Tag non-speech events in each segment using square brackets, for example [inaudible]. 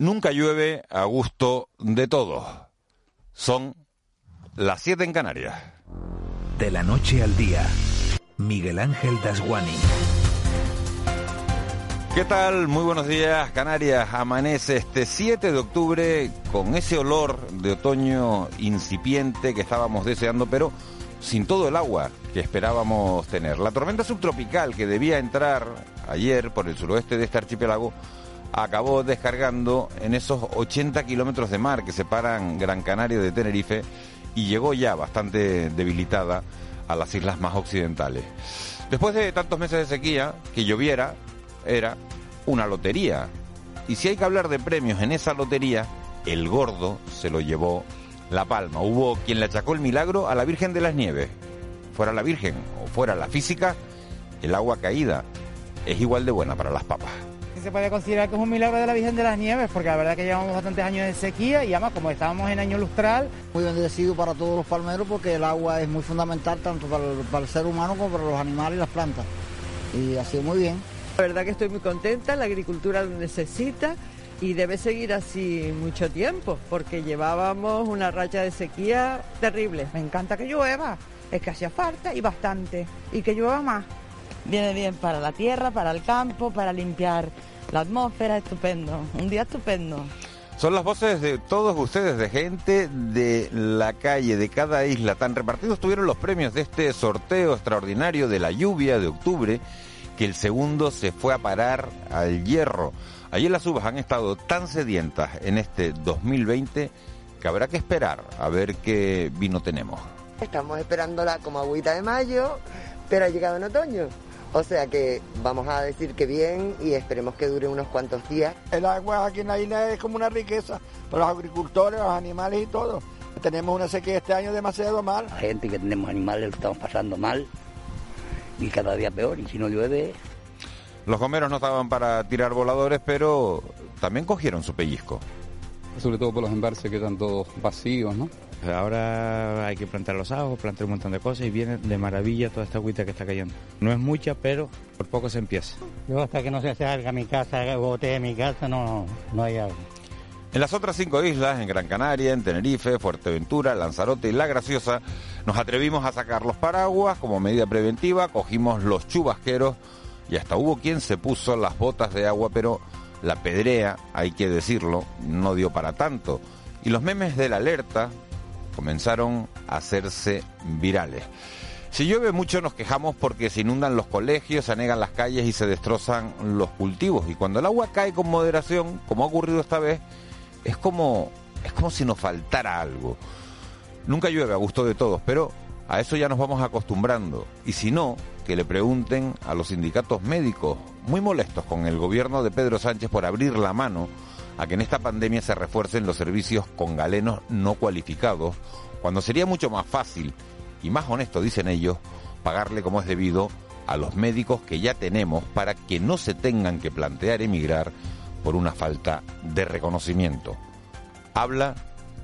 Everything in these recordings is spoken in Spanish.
Nunca llueve a gusto de todos. Son las 7 en Canarias. De la noche al día, Miguel Ángel Dasguani. ¿Qué tal? Muy buenos días, Canarias. Amanece este 7 de octubre con ese olor de otoño incipiente que estábamos deseando, pero sin todo el agua que esperábamos tener. La tormenta subtropical que debía entrar ayer por el suroeste de este archipiélago acabó descargando en esos 80 kilómetros de mar que separan Gran Canaria de Tenerife y llegó ya bastante debilitada a las islas más occidentales. Después de tantos meses de sequía, que lloviera era una lotería. Y si hay que hablar de premios en esa lotería, el gordo se lo llevó la palma. Hubo quien le achacó el milagro a la Virgen de las Nieves. Fuera la Virgen o fuera la física, el agua caída es igual de buena para las papas se puede considerar que es un milagro de la Virgen de las Nieves, porque la verdad que llevamos bastantes años de sequía y además como estábamos en año lustral. Muy bendecido para todos los palmeros porque el agua es muy fundamental tanto para el, ser humano como para los animales y las plantas. Y ha sido muy bien. La verdad que estoy muy contenta, la agricultura lo necesita y debe seguir así mucho tiempo, porque llevábamos una racha de sequía terrible. Me encanta que llueva, es que hacía falta y bastante, y que llueva más. Viene bien para la tierra, para el campo, para limpiar la atmósfera, estupendo, un día estupendo. Son las voces de todos ustedes, de gente de la calle, de cada isla. Tan repartidos tuvieron los premios de este sorteo extraordinario de la lluvia de octubre que el segundo se fue a parar al hierro. Allí las uvas han estado tan sedientas en este 2020 que habrá que esperar a ver qué vino tenemos. Estamos esperándola como agüita de mayo, pero ha llegado en otoño. O sea que vamos a decir que bien y esperemos que dure unos cuantos días. El agua aquí en la isla es como una riqueza para los agricultores, los animales y todo. Tenemos una sequía este año demasiado mal. La gente que tenemos animales lo estamos pasando mal y cada día peor y si no llueve... Los gomeros no estaban para tirar voladores, pero también cogieron su pellizco. Sobre todo por los embalses que están todos vacíos, ¿no? Ahora hay que plantar los ajos, plantar un montón de cosas y viene de maravilla toda esta agüita que está cayendo. No es mucha, pero por poco se empieza. Yo hasta que no se salga mi casa, bote de mi casa, no, no hay agua. En las otras cinco islas, en Gran Canaria, en Tenerife, Fuerteventura, Lanzarote y La Graciosa, nos atrevimos a sacar los paraguas como medida preventiva, cogimos los chubasqueros y hasta hubo quien se puso las botas de agua, pero la pedrea, hay que decirlo, no dio para tanto. Y los memes de la alerta, comenzaron a hacerse virales. Si llueve mucho nos quejamos porque se inundan los colegios, se anegan las calles y se destrozan los cultivos. Y cuando el agua cae con moderación, como ha ocurrido esta vez, es como, es como si nos faltara algo. Nunca llueve a gusto de todos, pero a eso ya nos vamos acostumbrando. Y si no, que le pregunten a los sindicatos médicos, muy molestos con el gobierno de Pedro Sánchez por abrir la mano a que en esta pandemia se refuercen los servicios con galenos no cualificados, cuando sería mucho más fácil y más honesto, dicen ellos, pagarle como es debido a los médicos que ya tenemos para que no se tengan que plantear emigrar por una falta de reconocimiento. Habla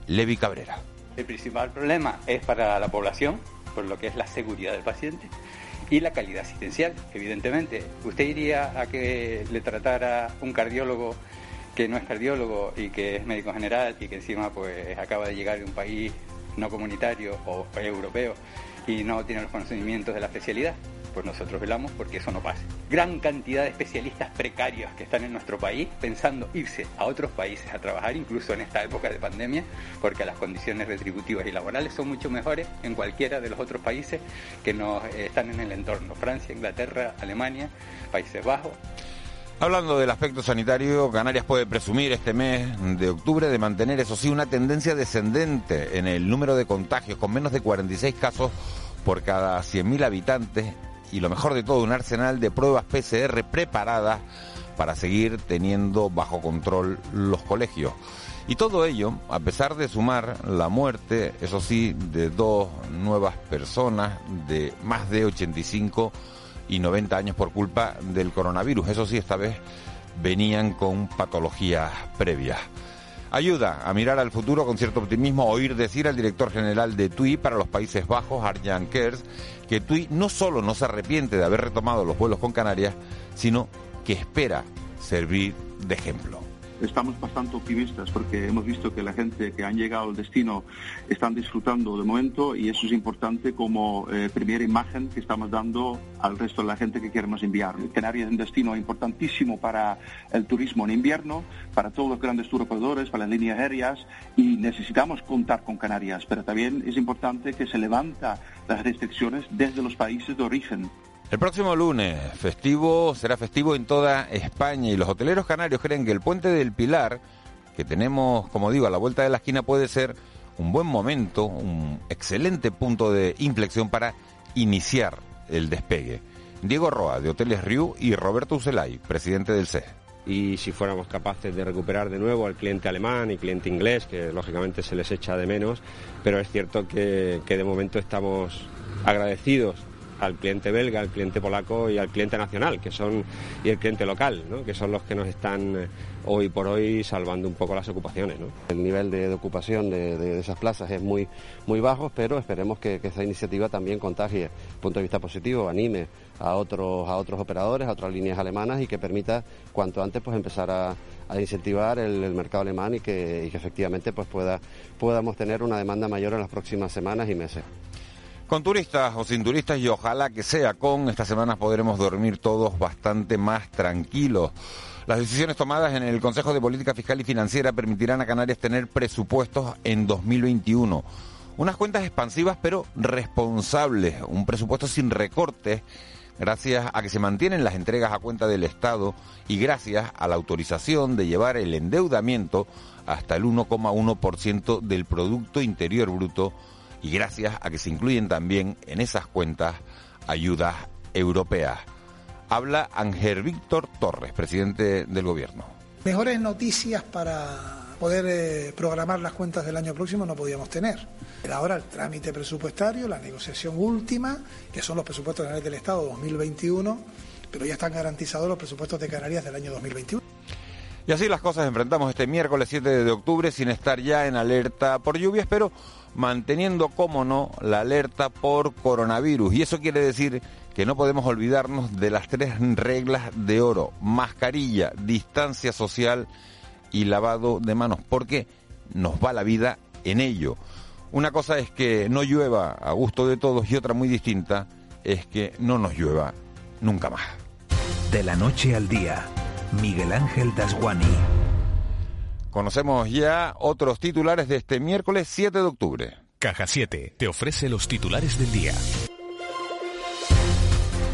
Levi Cabrera. El principal problema es para la población, por lo que es la seguridad del paciente y la calidad asistencial, evidentemente. Usted iría a que le tratara un cardiólogo que no es cardiólogo y que es médico general y que encima pues acaba de llegar de un país no comunitario o europeo y no tiene los conocimientos de la especialidad, pues nosotros velamos porque eso no pase. Gran cantidad de especialistas precarios que están en nuestro país pensando irse a otros países a trabajar, incluso en esta época de pandemia, porque las condiciones retributivas y laborales son mucho mejores en cualquiera de los otros países que nos eh, están en el entorno, Francia, Inglaterra, Alemania, Países Bajos. Hablando del aspecto sanitario, Canarias puede presumir este mes de octubre de mantener, eso sí, una tendencia descendente en el número de contagios, con menos de 46 casos por cada 100.000 habitantes y lo mejor de todo, un arsenal de pruebas PCR preparadas para seguir teniendo bajo control los colegios. Y todo ello, a pesar de sumar la muerte, eso sí, de dos nuevas personas de más de 85 y 90 años por culpa del coronavirus. Eso sí, esta vez venían con patologías previas. Ayuda a mirar al futuro con cierto optimismo oír decir al director general de TUI para los Países Bajos, Arjan Kers, que TUI no solo no se arrepiente de haber retomado los vuelos con Canarias, sino que espera servir de ejemplo. Estamos bastante optimistas porque hemos visto que la gente que han llegado al destino están disfrutando de momento y eso es importante como eh, primera imagen que estamos dando al resto de la gente que queremos enviar. Canarias es un destino importantísimo para el turismo en invierno, para todos los grandes tour operadores, para las líneas aéreas y necesitamos contar con Canarias, pero también es importante que se levanta las restricciones desde los países de origen. El próximo lunes, festivo, será festivo en toda España y los hoteleros canarios creen que el puente del Pilar, que tenemos, como digo, a la vuelta de la esquina, puede ser un buen momento, un excelente punto de inflexión para iniciar el despegue. Diego Roa, de Hoteles Riu, y Roberto Ucelay, presidente del CE. Y si fuéramos capaces de recuperar de nuevo al cliente alemán y cliente inglés, que lógicamente se les echa de menos, pero es cierto que de momento estamos agradecidos al cliente belga, al cliente polaco y al cliente nacional, que son y el cliente local, ¿no? que son los que nos están eh, hoy por hoy salvando un poco las ocupaciones. El nivel de, ocupación de, esas plazas es muy muy bajo, pero esperemos que, esa iniciativa también contagie, punto de vista positivo, anime a otros a otros operadores, a otras líneas alemanas y que permita cuanto antes pues empezar a, incentivar el, mercado alemán y que, y que efectivamente pues pueda podamos tener una demanda mayor en las próximas semanas y meses. Con turistas o sin turistas y ojalá que sea con, estas semanas podremos dormir todos bastante más tranquilos. Las decisiones tomadas en el Consejo de Política Fiscal y Financiera permitirán a Canarias tener presupuestos en 2021. Unas cuentas expansivas pero responsables, un presupuesto sin recortes gracias a que se mantienen las entregas a cuenta del Estado y gracias a la autorización de llevar el endeudamiento hasta el 1,1% del Producto Interior Bruto y gracias a que se incluyen también en esas cuentas ayudas europeas. Habla Ángel Víctor Torres, presidente del Gobierno. Mejores noticias para poder eh, programar las cuentas del año próximo no podíamos tener. Ahora el trámite presupuestario, la negociación última, que son los presupuestos generales del Estado 2021, pero ya están garantizados los presupuestos de Canarias del año 2021. Y así las cosas enfrentamos este miércoles 7 de octubre sin estar ya en alerta por lluvias, pero manteniendo, como no, la alerta por coronavirus. Y eso quiere decir que no podemos olvidarnos de las tres reglas de oro, mascarilla, distancia social y lavado de manos, porque nos va la vida en ello. Una cosa es que no llueva a gusto de todos y otra muy distinta es que no nos llueva nunca más. De la noche al día, Miguel Ángel Dasguani. Conocemos ya otros titulares de este miércoles 7 de octubre. Caja 7 te ofrece los titulares del día.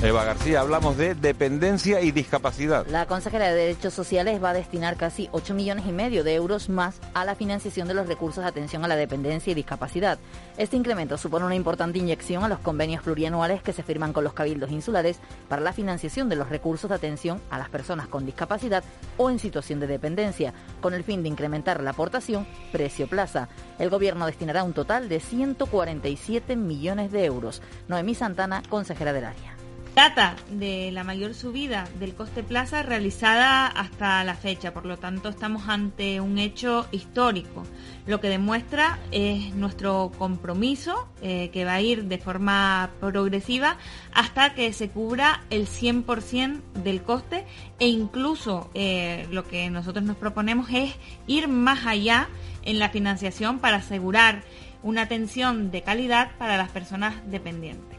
Eva García, hablamos de dependencia y discapacidad. La consejera de Derechos Sociales va a destinar casi 8 millones y medio de euros más a la financiación de los recursos de atención a la dependencia y discapacidad. Este incremento supone una importante inyección a los convenios plurianuales que se firman con los cabildos insulares para la financiación de los recursos de atención a las personas con discapacidad o en situación de dependencia, con el fin de incrementar la aportación precio-plaza. El gobierno destinará un total de 147 millones de euros. Noemí Santana, consejera del área. Data de la mayor subida del coste plaza realizada hasta la fecha, por lo tanto estamos ante un hecho histórico, lo que demuestra es nuestro compromiso eh, que va a ir de forma progresiva hasta que se cubra el 100% del coste. E incluso eh, lo que nosotros nos proponemos es ir más allá en la financiación para asegurar una atención de calidad para las personas dependientes.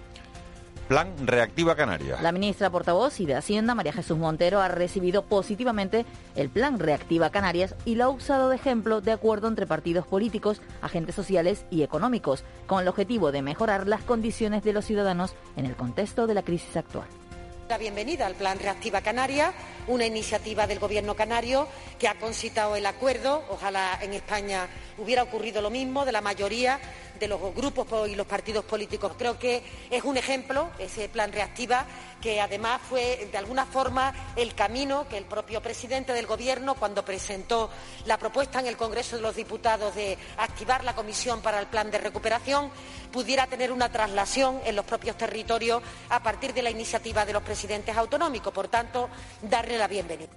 Plan Reactiva Canarias. La ministra portavoz y de Hacienda, María Jesús Montero, ha recibido positivamente el Plan Reactiva Canarias y lo ha usado de ejemplo de acuerdo entre partidos políticos, agentes sociales y económicos, con el objetivo de mejorar las condiciones de los ciudadanos en el contexto de la crisis actual. La bienvenida al Plan Reactiva Canarias, una iniciativa del Gobierno canario que ha concitado el acuerdo. Ojalá en España hubiera ocurrido lo mismo de la mayoría de los grupos y los partidos políticos. Creo que es un ejemplo, ese plan reactiva, que además fue de alguna forma el camino que el propio presidente del Gobierno, cuando presentó la propuesta en el Congreso de los Diputados de activar la comisión para el plan de recuperación, pudiera tener una traslación en los propios territorios a partir de la iniciativa de los presidentes autonómicos. Por tanto, darle la bienvenida.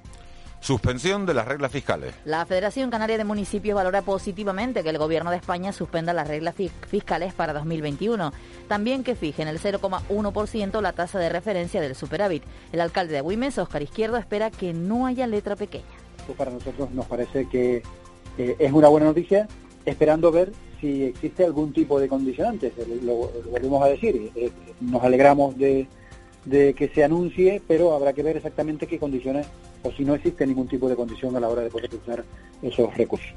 Suspensión de las reglas fiscales. La Federación Canaria de Municipios valora positivamente que el Gobierno de España suspenda las reglas fiscales para 2021. También que fije en el 0,1% la tasa de referencia del superávit. El alcalde de Güimes, Óscar Izquierdo, espera que no haya letra pequeña. para nosotros nos parece que eh, es una buena noticia, esperando ver si existe algún tipo de condicionantes. Lo, lo volvemos a decir, eh, nos alegramos de, de que se anuncie, pero habrá que ver exactamente qué condiciones o si no existe ningún tipo de condición a la hora de poder esos recursos.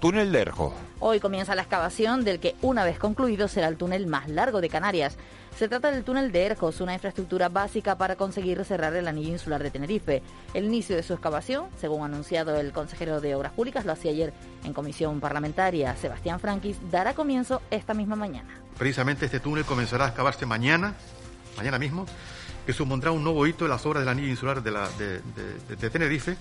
Túnel de Erjo. Hoy comienza la excavación del que una vez concluido será el túnel más largo de Canarias. Se trata del túnel de Erjos, una infraestructura básica para conseguir cerrar el anillo insular de Tenerife. El inicio de su excavación, según anunciado el consejero de Obras Públicas, lo hacía ayer en comisión parlamentaria, Sebastián Franquis, dará comienzo esta misma mañana. Precisamente este túnel comenzará a excavarse mañana, mañana mismo, que supondrá un nuevo hito en las obras de, la, de, de, de Tenerife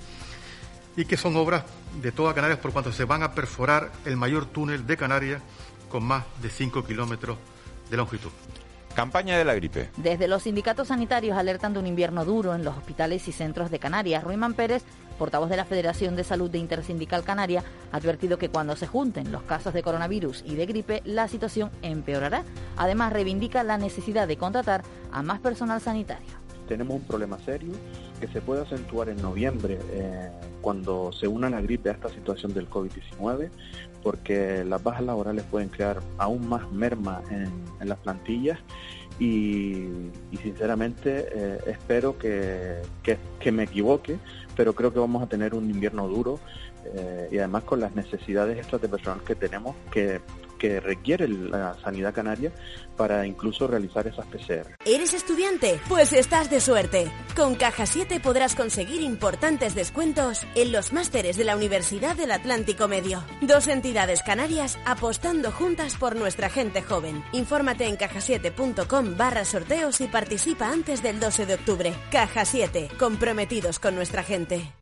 y que son obras de toda Canarias por cuanto se van a perforar el mayor túnel de Canarias con más de 5 kilómetros de longitud. Campaña de la gripe. Desde los sindicatos sanitarios alertan de un invierno duro en los hospitales y centros de Canarias. Ruiman Pérez, portavoz de la Federación de Salud de Intersindical Canaria, ha advertido que cuando se junten los casos de coronavirus y de gripe, la situación empeorará. Además, reivindica la necesidad de contratar a más personal sanitario. Tenemos un problema serio que se puede acentuar en noviembre eh, cuando se una la gripe a esta situación del COVID-19, porque las bajas laborales pueden crear aún más merma en, las plantillas. Y, sinceramente eh, espero que, que, que, me equivoque, pero creo que vamos a tener un invierno duro eh, y además con las necesidades extras de personal que tenemos que que requiere la sanidad canaria para incluso realizar esas PCR. ¿Eres estudiante? Pues estás de suerte. Con Caja 7 podrás conseguir importantes descuentos en los másteres de la Universidad del Atlántico Medio. Dos entidades canarias apostando juntas por nuestra gente joven. Infórmate en cajasiete.com barra sorteos y participa antes del 12 de octubre. Caja 7, comprometidos con nuestra gente.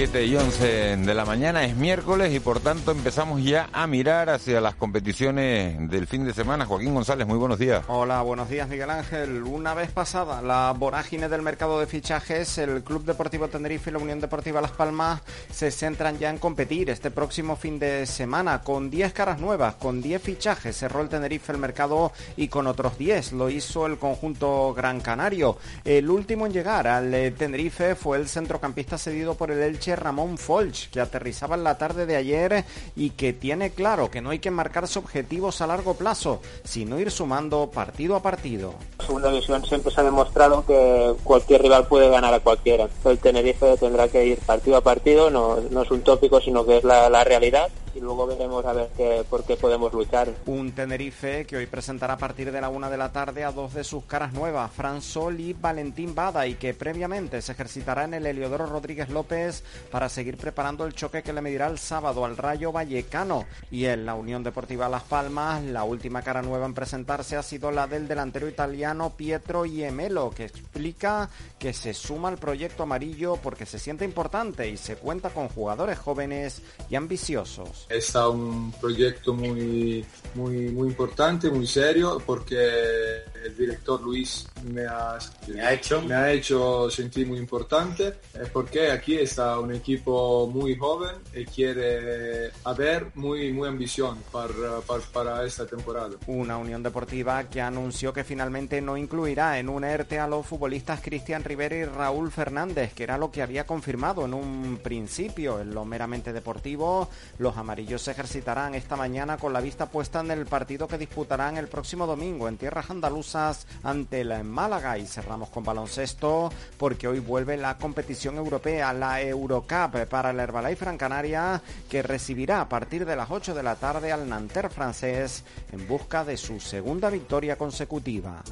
7 y 11 de la mañana es miércoles y por tanto empezamos ya a mirar hacia las competiciones del fin de semana. Joaquín González, muy buenos días. Hola, buenos días Miguel Ángel. Una vez pasada la vorágine del mercado de fichajes, el Club Deportivo Tenerife y la Unión Deportiva Las Palmas se centran ya en competir este próximo fin de semana con 10 caras nuevas, con 10 fichajes. Cerró el Tenerife el mercado y con otros 10 lo hizo el conjunto Gran Canario. El último en llegar al Tenerife fue el centrocampista cedido por el Elche Ramón Folch, que aterrizaba en la tarde de ayer y que tiene claro que no hay que marcarse objetivos a largo plazo, sino ir sumando partido a partido. En segunda división siempre se ha demostrado que cualquier rival puede ganar a cualquiera. El Tenerife tendrá que ir partido a partido, no, es un tópico, sino que es la, la realidad y luego veremos a ver qué, por qué podemos luchar. Un Tenerife que hoy presentará a partir de la una de la tarde a dos de sus caras nuevas, Fran Sol y Valentín Bada, y que previamente se ejercitará en el Heliodoro Rodríguez López para seguir preparando el choque que le medirá el sábado al Rayo Vallecano. Y en la Unión Deportiva Las Palmas, la última cara nueva en presentarse ha sido la del delantero italiano Pietro Iemelo, que explica que se suma al proyecto amarillo porque se siente importante y se cuenta con jugadores jóvenes y ambiciosos. Está un proyecto muy, muy, muy importante, muy serio, porque el director Luis me ha, me ha hecho, me ha hecho sentir muy importante, porque aquí está un equipo muy joven y quiere haber muy, muy ambición para, para, para esta temporada. Una Unión Deportiva que anunció que finalmente no incluirá en un ERTE a los futbolistas Cristian Rivera y Raúl Fernández, que era lo que había confirmado en un principio en lo meramente deportivo. Los amarillos se ejercitarán esta mañana con la vista puesta en el partido que disputarán el próximo domingo en tierras andaluzas ante la Málaga y cerramos con baloncesto porque hoy vuelve la competición europea, la Eurocup para el Herbalife Gran Canaria que recibirá a partir de las 8 de la tarde al Nanterre francés en busca de su segunda victoria consecutiva.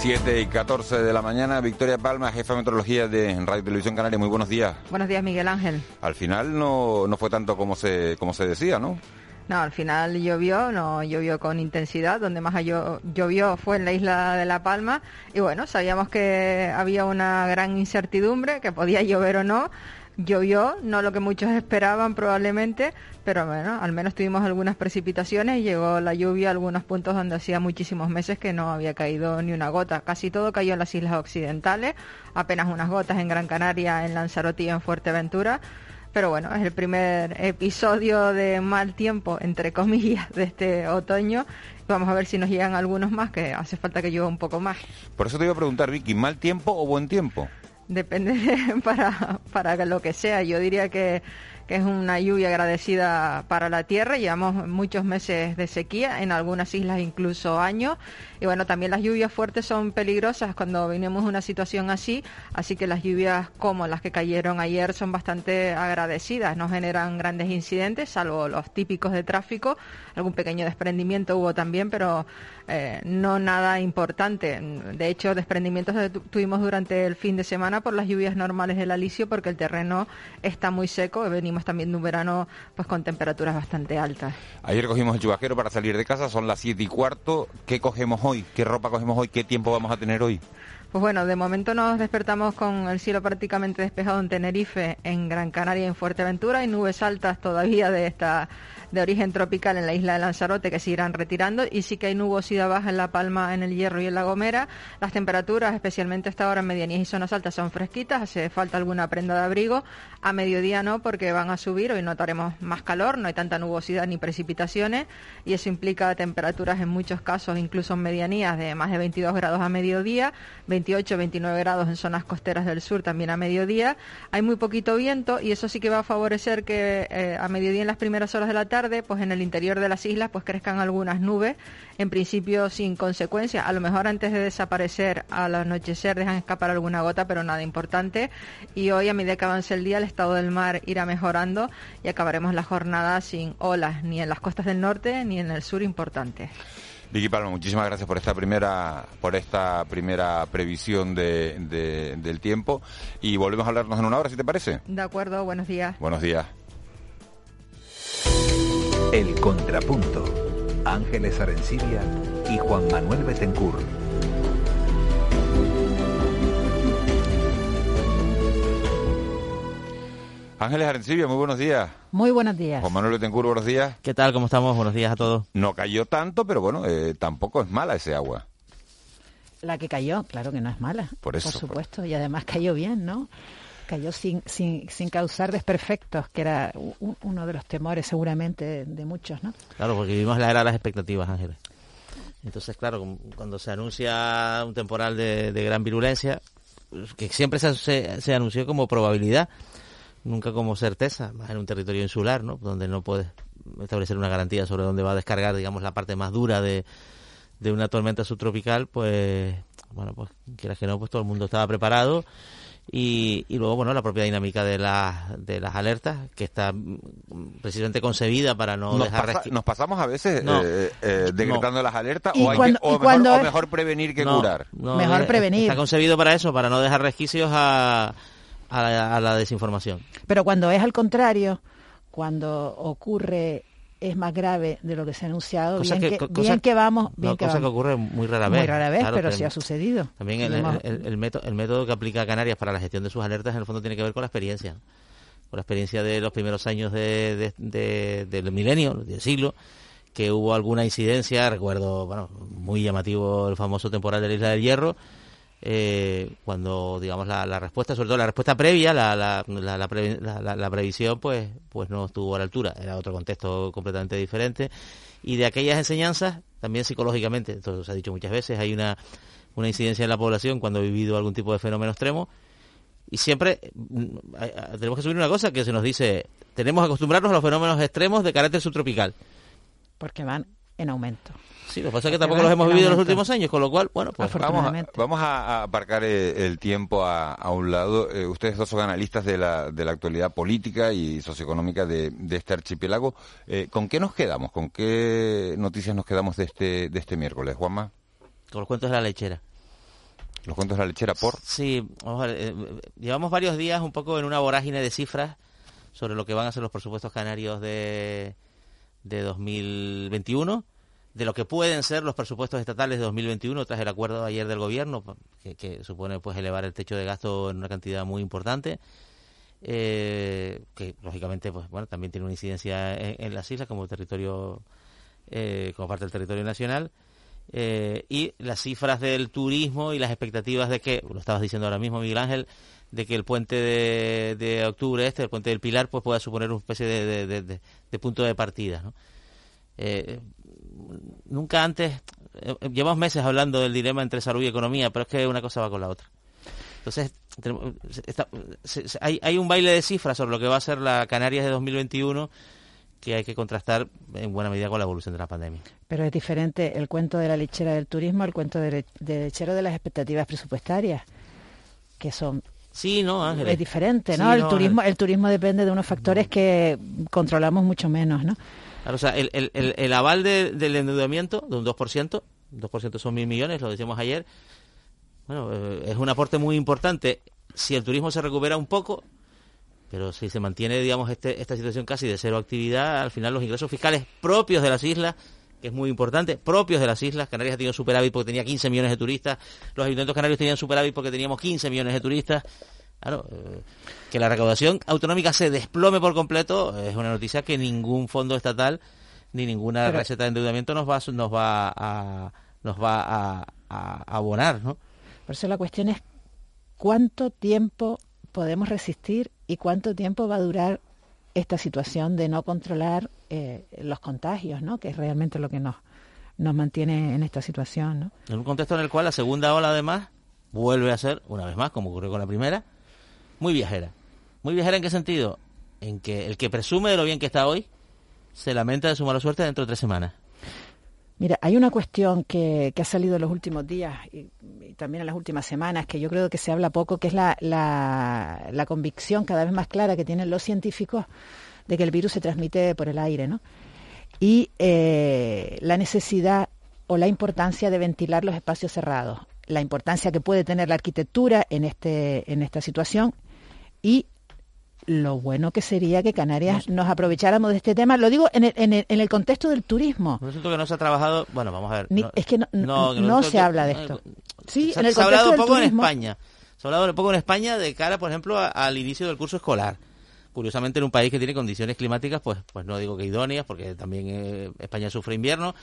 7 y 14 de la mañana, Victoria Palma, jefa de meteorología de Radio Televisión Canaria. Muy buenos días. Buenos días, Miguel Ángel. Al final no, no fue tanto como se, como se decía, ¿no? No, al final llovió, no llovió con intensidad, donde más llovió fue en la isla de La Palma y bueno, sabíamos que había una gran incertidumbre, que podía llover o no. Llovió, no lo que muchos esperaban probablemente, pero bueno, al menos tuvimos algunas precipitaciones y llegó la lluvia a algunos puntos donde hacía muchísimos meses que no había caído ni una gota. Casi todo cayó en las islas occidentales, apenas unas gotas en Gran Canaria, en Lanzarote y en Fuerteventura pero bueno, es el primer episodio de mal tiempo, entre comillas, de este otoño. Vamos a ver si nos llegan algunos más, que hace falta que llueva un poco más. Por eso te iba a preguntar, Vicky, ¿mal tiempo o buen tiempo? Depende de- [laughs] para, para lo que sea. Yo diría que, que es una lluvia agradecida para la tierra. Llevamos muchos meses de sequía, en algunas islas incluso años. Y bueno, también las lluvias fuertes son peligrosas cuando venimos de una situación así. Así que las lluvias como las que cayeron ayer son bastante agradecidas. No generan grandes incidentes, salvo los típicos de tráfico. Algún pequeño desprendimiento hubo también, pero eh, no nada importante. De hecho, desprendimientos de- tu- tuvimos durante el fin de semana por las lluvias normales del Alicio, porque el terreno está muy seco. Venimos también de un verano pues con temperaturas bastante altas. Ayer cogimos el chubasquero para salir de casa, son las siete y cuarto. ¿Qué cogemos hoy? ¿Qué ropa cogemos hoy? ¿Qué tiempo vamos a tener hoy? Pues bueno, de momento nos despertamos con el cielo prácticamente despejado en Tenerife, en Gran Canaria y en Fuerteventura. Hay nubes altas todavía de esta de origen tropical en la isla de Lanzarote que se irán retirando y sí que hay nubosidad baja en La Palma, en el Hierro y en La Gomera. Las temperaturas, especialmente hasta ahora en medianías y zonas altas, son fresquitas. Hace falta alguna prenda de abrigo. A mediodía no, porque van a subir. Hoy notaremos más calor, no hay tanta nubosidad ni precipitaciones y eso implica temperaturas en muchos casos, incluso en medianías, de más de 22 grados a mediodía, 28, 29 grados en zonas costeras del sur también a mediodía. Hay muy poquito viento y eso sí que va a favorecer que eh, a mediodía en las primeras horas de la tarde, pues en el interior de las islas, pues crezcan algunas nubes, en principio sin consecuencia. A lo mejor antes de desaparecer al anochecer dejan escapar alguna gota, pero nada importante. Y hoy, a medida que avance el día, el estado del mar irá mejorando y acabaremos la jornada sin olas, ni en las costas del norte ni en el sur importantes. Vicky Palma, muchísimas gracias por esta primera, por esta primera previsión de, de- del tiempo y volvemos a hablarnos en una hora, si te parece. De acuerdo, buenos días. Buenos días. El Contrapunto. Ángeles Arencibia y Juan Manuel Betencur. Ángeles Arencibia, muy buenos días. Muy buenos días. Juan Manuel Betancourt, buenos días. ¿Qué tal? ¿Cómo estamos? Buenos días a todos. No cayó tanto, pero bueno, eh, tampoco es mala ese agua. La que cayó, claro que no es mala. Por eso, Por supuesto. Y además cayó bien, ¿no? Cayó sin, sin, sin causar desperfectos, que era u- uno de los temores seguramente de muchos, ¿no? Claro, porque vivimos la era de las expectativas, Ángeles. Entonces, claro, cuando se anuncia un temporal de, de gran virulencia, que siempre se, se, se anunció como probabilidad, nunca como certeza, más en un territorio insular, ¿no? Donde no puedes establecer una garantía sobre dónde va a descargar, digamos, la parte más dura de, de una tormenta subtropical, pues, bueno, pues quieras que no, pues todo el mundo estaba preparado. Y, y luego, bueno, la propia dinámica de, las de las alertas, que está precisamente concebida para no nos, dejar pasa- nos pasamos a veces No. eh, eh, decretando las alertas Y o, hay cuando- que- o y mejor, o es- mejor prevenir que No, curar. no, Mejor eh, prevenir. Está concebido para eso, para no dejar resquicios a, a, la, a la desinformación. Pero cuando es al contrario, cuando ocurre es más grave de lo que se ha anunciado, Cosa bien que- que, co- cosa- bien que vamos, bien no, que cosa que vamos. ocurre muy rara vez. Muy rara vez, Claro, pero que sí ha sucedido. También el, Tenemos- el- el método, el método que aplica Canarias para la gestión de sus alertas en el fondo tiene que ver con la experiencia. Con la experiencia de los primeros años de, de- de- del milenio, del siglo, que hubo alguna incidencia, recuerdo, bueno, muy llamativo el famoso temporal de la Isla del Hierro, eh, cuando digamos la, la respuesta, sobre todo la respuesta previa, la, la, la, previ- la- previsión, pues, pues no estuvo a la altura, era otro contexto completamente diferente. Y de aquellas enseñanzas, también psicológicamente, esto se ha dicho muchas veces, hay una, una incidencia en la población cuando ha vivido algún tipo de fenómeno extremo. Y siempre mm, tenemos que subir una cosa que se nos dice, tenemos que acostumbrarnos a los fenómenos extremos de carácter subtropical. Porque van en aumento. Sí, lo que pasa es que tampoco los hemos vivido en los últimos años, con lo cual, bueno, pues Vamos a, vamos a- aparcar eh, el tiempo a, a un lado. Eh, ustedes dos son analistas de la, de la actualidad política y socioeconómica de, de este archipiélago. Eh, ¿Con qué nos quedamos? ¿Con qué noticias nos quedamos de este, de este miércoles, Juanma? con los cuentos de la lechera. Los cuentos de la lechera por... Sí, vamos a ver, eh, llevamos varios días un poco en una vorágine de cifras sobre lo que van a ser los presupuestos canarios de, de 2021, de lo que pueden ser los presupuestos estatales de 2021 tras el acuerdo de ayer del gobierno, que, supone pues elevar el techo de gasto en una cantidad muy importante. eh, que lógicamente pues bueno también tiene una incidencia en, en las islas como territorio eh, como parte del territorio nacional eh, y las cifras del turismo y las expectativas de que, lo estabas diciendo ahora mismo Miguel Ángel, de que el puente de, octubre este, el puente del Pilar, pues pueda suponer una especie de, punto de partida. ¿no? Eh, nunca antes, eh, llevamos meses hablando del dilema entre salud y economía, pero es que una cosa va con la otra. Entonces, hay, hay un baile de cifras sobre lo que va a ser la Canarias de 2021 que hay que contrastar en buena medida con la evolución de la pandemia. Pero es diferente el cuento de la lechera del turismo al cuento del de lechero de las expectativas presupuestarias, que son Sí, no, Ángel. Es diferente, ¿no? el turismo, el turismo depende de unos factores que controlamos mucho menos, ¿no? o sea, el, el, el, aval del endeudamiento de un 2%, 2% son mil millones, lo decíamos ayer, bueno, eh, es un aporte muy importante. Si el turismo se recupera un poco, pero si se mantiene, digamos, este, esta situación casi de cero actividad, al final los ingresos fiscales propios de las islas, que es muy importante, propios de las islas, Canarias ha tenido superávit porque tenía 15 millones de turistas, los ayuntamientos canarios tenían superávit porque teníamos 15 millones de turistas. Claro, eh, que la recaudación autonómica se desplome por completo es una noticia que ningún fondo estatal ni ninguna receta de endeudamiento nos va, nos va a, nos va a, a abonar, ¿no? Por eso la cuestión es cuánto tiempo podemos resistir y cuánto tiempo va a durar esta situación de no controlar eh, los contagios, ¿no? que es realmente lo que nos, nos mantiene en esta situación. ¿no? En un contexto en el cual la segunda ola, además, vuelve a ser, una vez más, como ocurrió con la primera, muy viajera. ¿Muy viajera en qué sentido? En que el que presume de lo bien que está hoy se lamenta de su mala suerte dentro de tres semanas. Mira, hay una cuestión que, ha salido en los últimos días y, también en las últimas semanas que yo creo que se habla poco, que es la, la, convicción cada vez más clara que tienen los científicos de que el virus se transmite por el aire, ¿no? Y eh, la necesidad o la importancia de ventilar los espacios cerrados, la importancia que puede tener la arquitectura en, este, en esta situación y lo bueno que sería que Canarias nos aprovecháramos de este tema. Lo digo en el, en el, en el contexto del turismo. No siento que no se ha trabajado. Bueno, vamos a ver. es que no, se habla de esto. Sí, se, en el se ha hablado poco en España. Se ha hablado poco en España de cara, por ejemplo, al inicio del curso escolar. Curiosamente, en un país que tiene condiciones climáticas, pues, pues no digo que idóneas, porque también eh, España sufre invierno,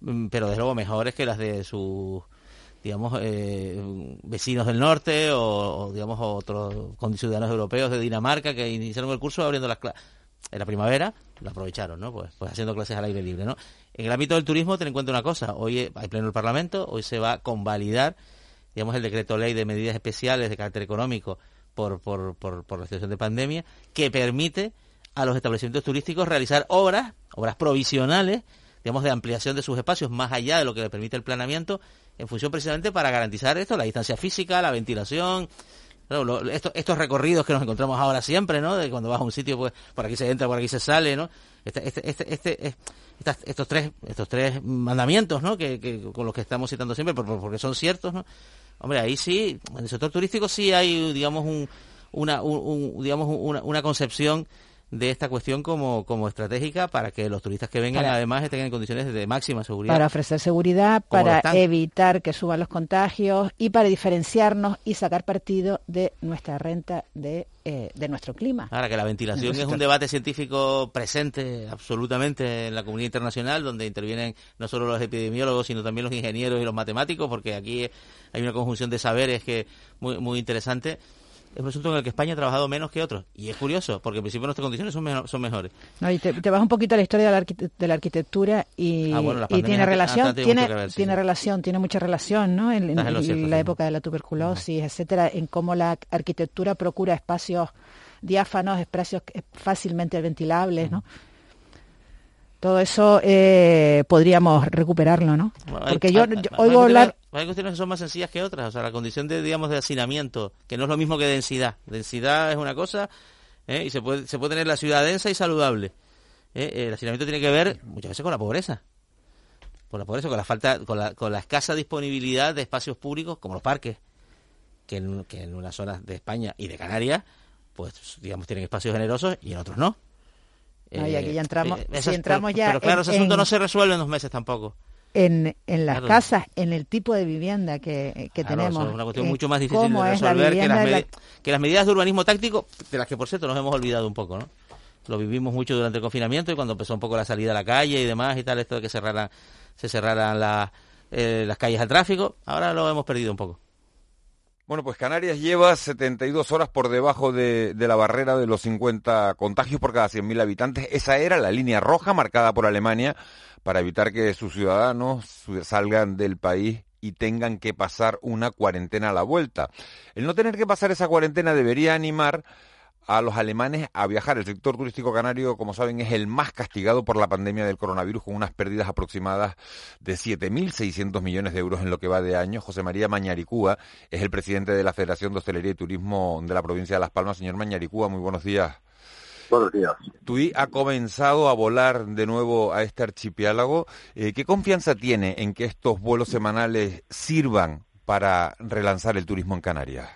mm, pero desde luego mejores que las de sus digamos, eh, vecinos del norte o, digamos, otros ciudadanos europeos de Dinamarca que iniciaron el curso abriendo las clases. En la primavera lo aprovecharon, ¿no? Pues, pues haciendo clases al aire libre, ¿no? En el ámbito del turismo, ten en cuenta una cosa. Hoy hay pleno el Parlamento, hoy se va a convalidar, digamos, el decreto ley de medidas especiales de carácter económico por, por, por, por la situación de pandemia, que permite a los establecimientos turísticos realizar obras, obras provisionales, digamos, de ampliación de sus espacios más allá de lo que le permite el planeamiento, en función precisamente para garantizar esto, la distancia física, la ventilación, estos, recorridos que nos encontramos ahora siempre, ¿no? De cuando vas a un sitio, pues por aquí se entra, por aquí se sale, ¿no? Este, este, este, este estos tres, estos tres mandamientos, ¿no? Que, con los que estamos citando siempre, porque son ciertos, ¿no? Hombre, ahí sí, en el sector turístico sí hay, digamos, un, una, digamos, una, una concepción de esta cuestión como, como estratégica para que los turistas que vengan además estén en condiciones de máxima seguridad. Para ofrecer seguridad, para evitar que suban los contagios y para diferenciarnos y sacar partido de nuestra renta de, eh, de nuestro clima. Ahora que la ventilación es un debate científico presente absolutamente en la comunidad internacional, donde intervienen no solo los epidemiólogos, sino también los ingenieros y los matemáticos, porque aquí hay una conjunción de saberes que muy, muy interesante es un asunto en el que España ha trabajado menos que otros. Y es curioso, porque en principio nuestras condiciones son, son mejores. No, y te, vas un poquito a la historia de la, arquitectura y, ah, tiene relación, tiene, tiene relación, tiene mucha relación, ¿no? En, la época de la tuberculosis, etcétera, en cómo la arquitectura procura espacios diáfanos, espacios fácilmente ventilables, ¿no? todo eso eh, podríamos recuperarlo, ¿no? Porque yo, oigo hablar... Hay cuestiones que son más sencillas que otras, o sea, la condición de, digamos, de hacinamiento, que no es lo mismo que densidad. Densidad es una cosa ¿eh? y se puede, se puede tener la ciudad densa y saludable. ¿eh? El hacinamiento tiene que ver muchas veces con la pobreza. Con la pobreza, con la falta, con la, con la escasa disponibilidad de espacios públicos como los parques, que en, que en unas zonas de España y de Canarias, pues, digamos, tienen espacios generosos y en otros no y aquí ya entramos, eh, si entramos ya pero claro, ese asunto no se resuelve en dos meses tampoco. En, en las casas, en el tipo de vivienda que, que tenemos. es una cuestión mucho más difícil de resolver que las, que las medidas de urbanismo táctico, de las que por cierto nos hemos olvidado un poco, ¿no? Lo vivimos mucho durante el confinamiento y cuando empezó un poco la salida a la calle y demás y tal, esto de que cerraran, se cerraran las eh, las calles al tráfico. Ahora lo hemos perdido un poco. Bueno, pues Canarias lleva 72 horas por debajo de, de la barrera de los 50 contagios por cada 100.000 habitantes. Esa era la línea roja marcada por Alemania para evitar que sus ciudadanos salgan del país y tengan que pasar una cuarentena a la vuelta. El no tener que pasar esa cuarentena debería animar a los alemanes a viajar. El sector turístico canario, como saben, es el más castigado por la pandemia del coronavirus, con unas pérdidas aproximadas de 7.600 millones de euros en lo que va de año. José María Mañaricúa es el presidente de la Federación de Hostelería y Turismo de la provincia de Las Palmas. Señor Mañaricúa, muy buenos días. Buenos días. TUI ha comenzado a volar de nuevo a este archipiélago. Eh, ¿Qué confianza tiene en que estos vuelos semanales sirvan para relanzar el turismo en Canarias?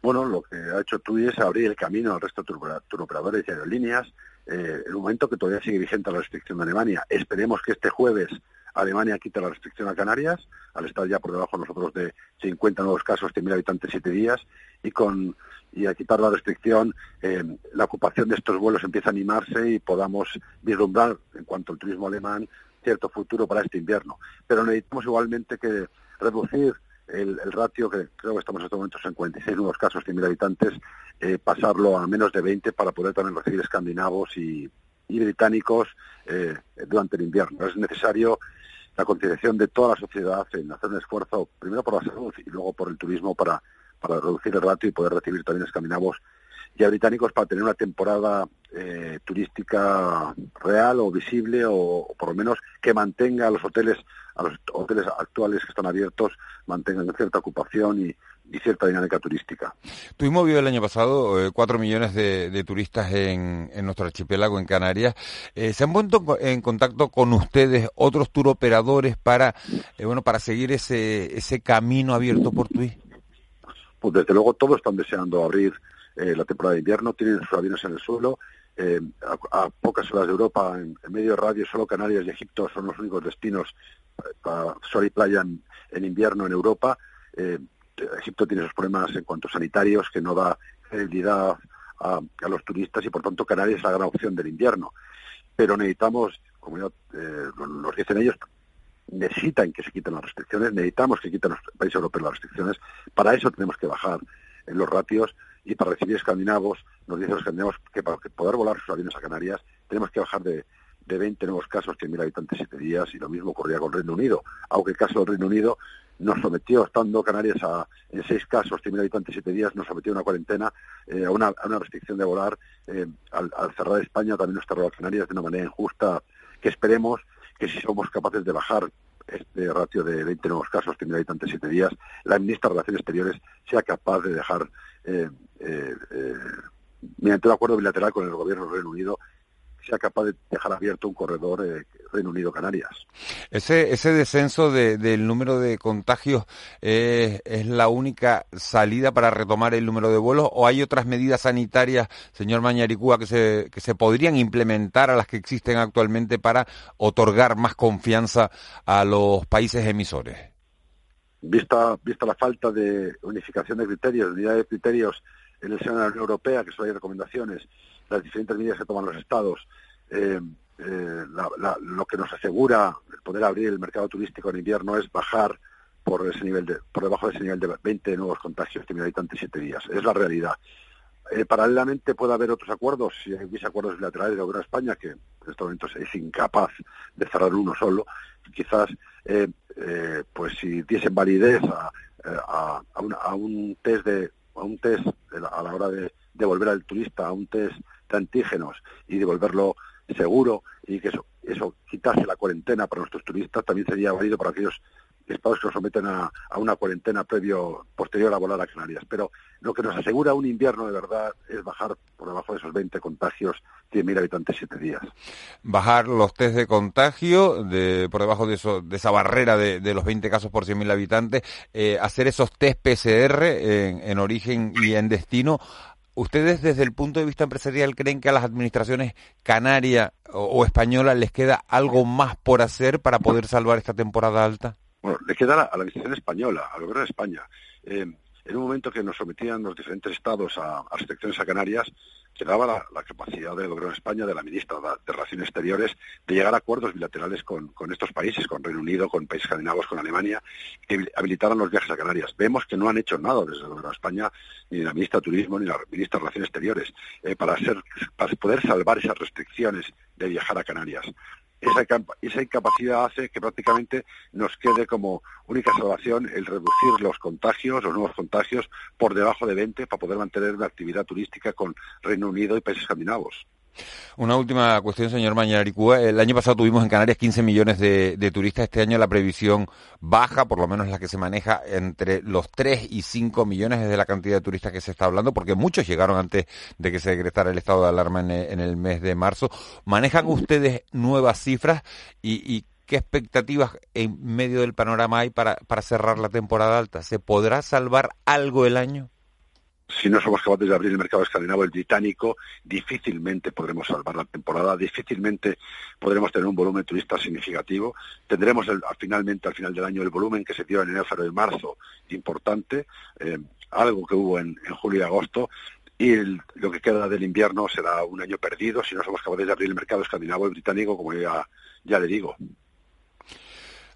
Bueno, lo que ha hecho TUI es abrir el camino al resto de turoperadores y aerolíneas eh, en un momento que todavía sigue vigente la restricción de Alemania. Esperemos que este jueves Alemania quite la restricción a Canarias, al estar ya por debajo nosotros de 50 nuevos casos, 100.000 habitantes, 7 días, y con y a quitar la restricción, eh, la ocupación de estos vuelos empieza a animarse y podamos vislumbrar, en cuanto al turismo alemán, cierto futuro para este invierno. Pero necesitamos igualmente que reducir el, ratio, que creo que estamos en estos momentos en 46 nuevos casos, 100.000 habitantes, eh, pasarlo a menos de 20 para poder también recibir escandinavos y, británicos eh, durante el invierno. Es necesario la concienciación de toda la sociedad en hacer un esfuerzo, primero por la salud y luego por el turismo, para, para reducir el ratio y poder recibir también escandinavos y a británicos para tener una temporada eh, turística real o visible o, por lo menos que mantenga a los hoteles a los hoteles actuales que están abiertos mantengan cierta ocupación y, cierta dinámica turística. Tuvimos vivo el año pasado eh, cuatro millones de, turistas en, nuestro archipiélago, en Canarias. Eh, ¿Se han puesto en contacto con ustedes otros turoperadores para, bueno, para seguir ese, ese camino abierto por TUI? Pues desde luego todos están deseando abrir eh, la temporada de invierno, tienen sus aviones en el suelo. Eh, a, pocas horas de Europa, en, medio radio, solo Canarias y Egipto son los únicos destinos eh, para sol y playa en, invierno en Europa. Egipto tiene sus problemas en cuanto a sanitarios que no da credibilidad a, los turistas y por tanto Canarias es la gran opción del invierno. Pero necesitamos, como ya, nos dicen ellos, necesitan que se quiten las restricciones, necesitamos que quiten los países europeos las restricciones, para eso tenemos que bajar en los ratios y para recibir escandinavos, nos dicen los escandinavos que para poder volar sus aviones a Canarias tenemos que bajar de, de 20 nuevos casos, 100.000 habitantes, 7 días, y lo mismo ocurría con Reino Unido. Aunque el caso del Reino Unido nos sometió, estando Canarias a, en 6 casos, 100.000 habitantes, 7 días, nos sometió a una cuarentena, eh, a, una, una, restricción de volar. Eh, al, cerrar España también nos cerró a Canarias de una manera injusta, que esperemos que si somos capaces de bajar este ratio de 20 nuevos casos, 100.000 habitantes, 7 días, la ministra de Relaciones Exteriores sea capaz de dejar eh, eh, eh, mediante un acuerdo bilateral con el gobierno del Reino Unido, sea capaz de dejar abierto un corredor eh, Reino Unido-Canarias. Ese, ese descenso del número de contagios es la única salida para retomar el número de vuelos o hay otras medidas sanitarias, señor Mañaricúa, que se, que se podrían implementar a las que existen actualmente para otorgar más confianza a los países emisores? Vista, vista la falta de unificación de criterios, de unidad de criterios en el seno de la Unión Europea, que solo hay recomendaciones, las diferentes medidas que toman los Estados, eh, eh, lo que nos asegura el poder abrir el mercado turístico en invierno es bajar por ese nivel de, por debajo de ese nivel de 20 nuevos contagios de habitantes siete días. Es la realidad. Eh, paralelamente puede haber otros acuerdos, si hay acuerdos bilaterales de Gobierno de España, que en estos momentos es incapaz de cerrar uno solo, quizás pues si diesen validez a, a, a un test de a un test a la hora de devolver al turista a un test antígenos y devolverlo seguro y que eso, eso quitase la cuarentena para nuestros turistas también sería válido para aquellos estados que nos someten a, una cuarentena previo, posterior a volar a Canarias. Pero lo que nos asegura un invierno de verdad es bajar por debajo de esos 20 contagios, 100.000 habitantes, 7 días. Bajar los test de contagio de, por debajo de, eso, de esa barrera de, los 20 casos por 100.000 habitantes, eh, hacer esos test PCR en origen y en destino ¿Ustedes desde el punto de vista empresarial creen que a las administraciones canaria o, española les queda algo más por hacer para poder salvar esta temporada alta? Bueno, le queda a la, administración española, al gobierno de España. Eh, en un momento que nos sometían los diferentes estados a, restricciones a Canarias, quedaba la, la, capacidad del Gobierno de España, de la ministra de Relaciones Exteriores, de llegar a acuerdos bilaterales con, estos países, con Reino Unido, con países escandinavos, con Alemania, que habilitaran los viajes a Canarias. Vemos que no han hecho nada desde el Gobierno de España, ni la ministra de Turismo, ni la ministra de Relaciones Exteriores, eh, para poder salvar esas restricciones de viajar a Canarias esa, incapacidad hace que prácticamente nos quede como única salvación el reducir los contagios, los nuevos contagios, por debajo de 20 para poder mantener una actividad turística con Reino Unido y países escandinavos. Una última cuestión, señor Mañaricúa. El año pasado tuvimos en Canarias 15 millones de, turistas. Este año la previsión baja, por lo menos la que se maneja entre los 3 y 5 millones es de la cantidad de turistas que se está hablando, porque muchos llegaron antes de que se decretara el estado de alarma en, el mes de marzo. ¿Manejan ustedes nuevas cifras y, qué expectativas en medio del panorama hay para cerrar la temporada alta? ¿Se podrá salvar algo el año? Si no somos capaces de abrir el mercado escandinavo, el británico, difícilmente podremos salvar la temporada, difícilmente podremos tener un volumen turista significativo. Tendremos finalmente al final del año el volumen que se dio en enero, y marzo importante, eh, algo que hubo en, julio y agosto, y lo que queda del invierno será un año perdido si no somos capaces de abrir el mercado escandinavo y británico, como ya, ya le digo.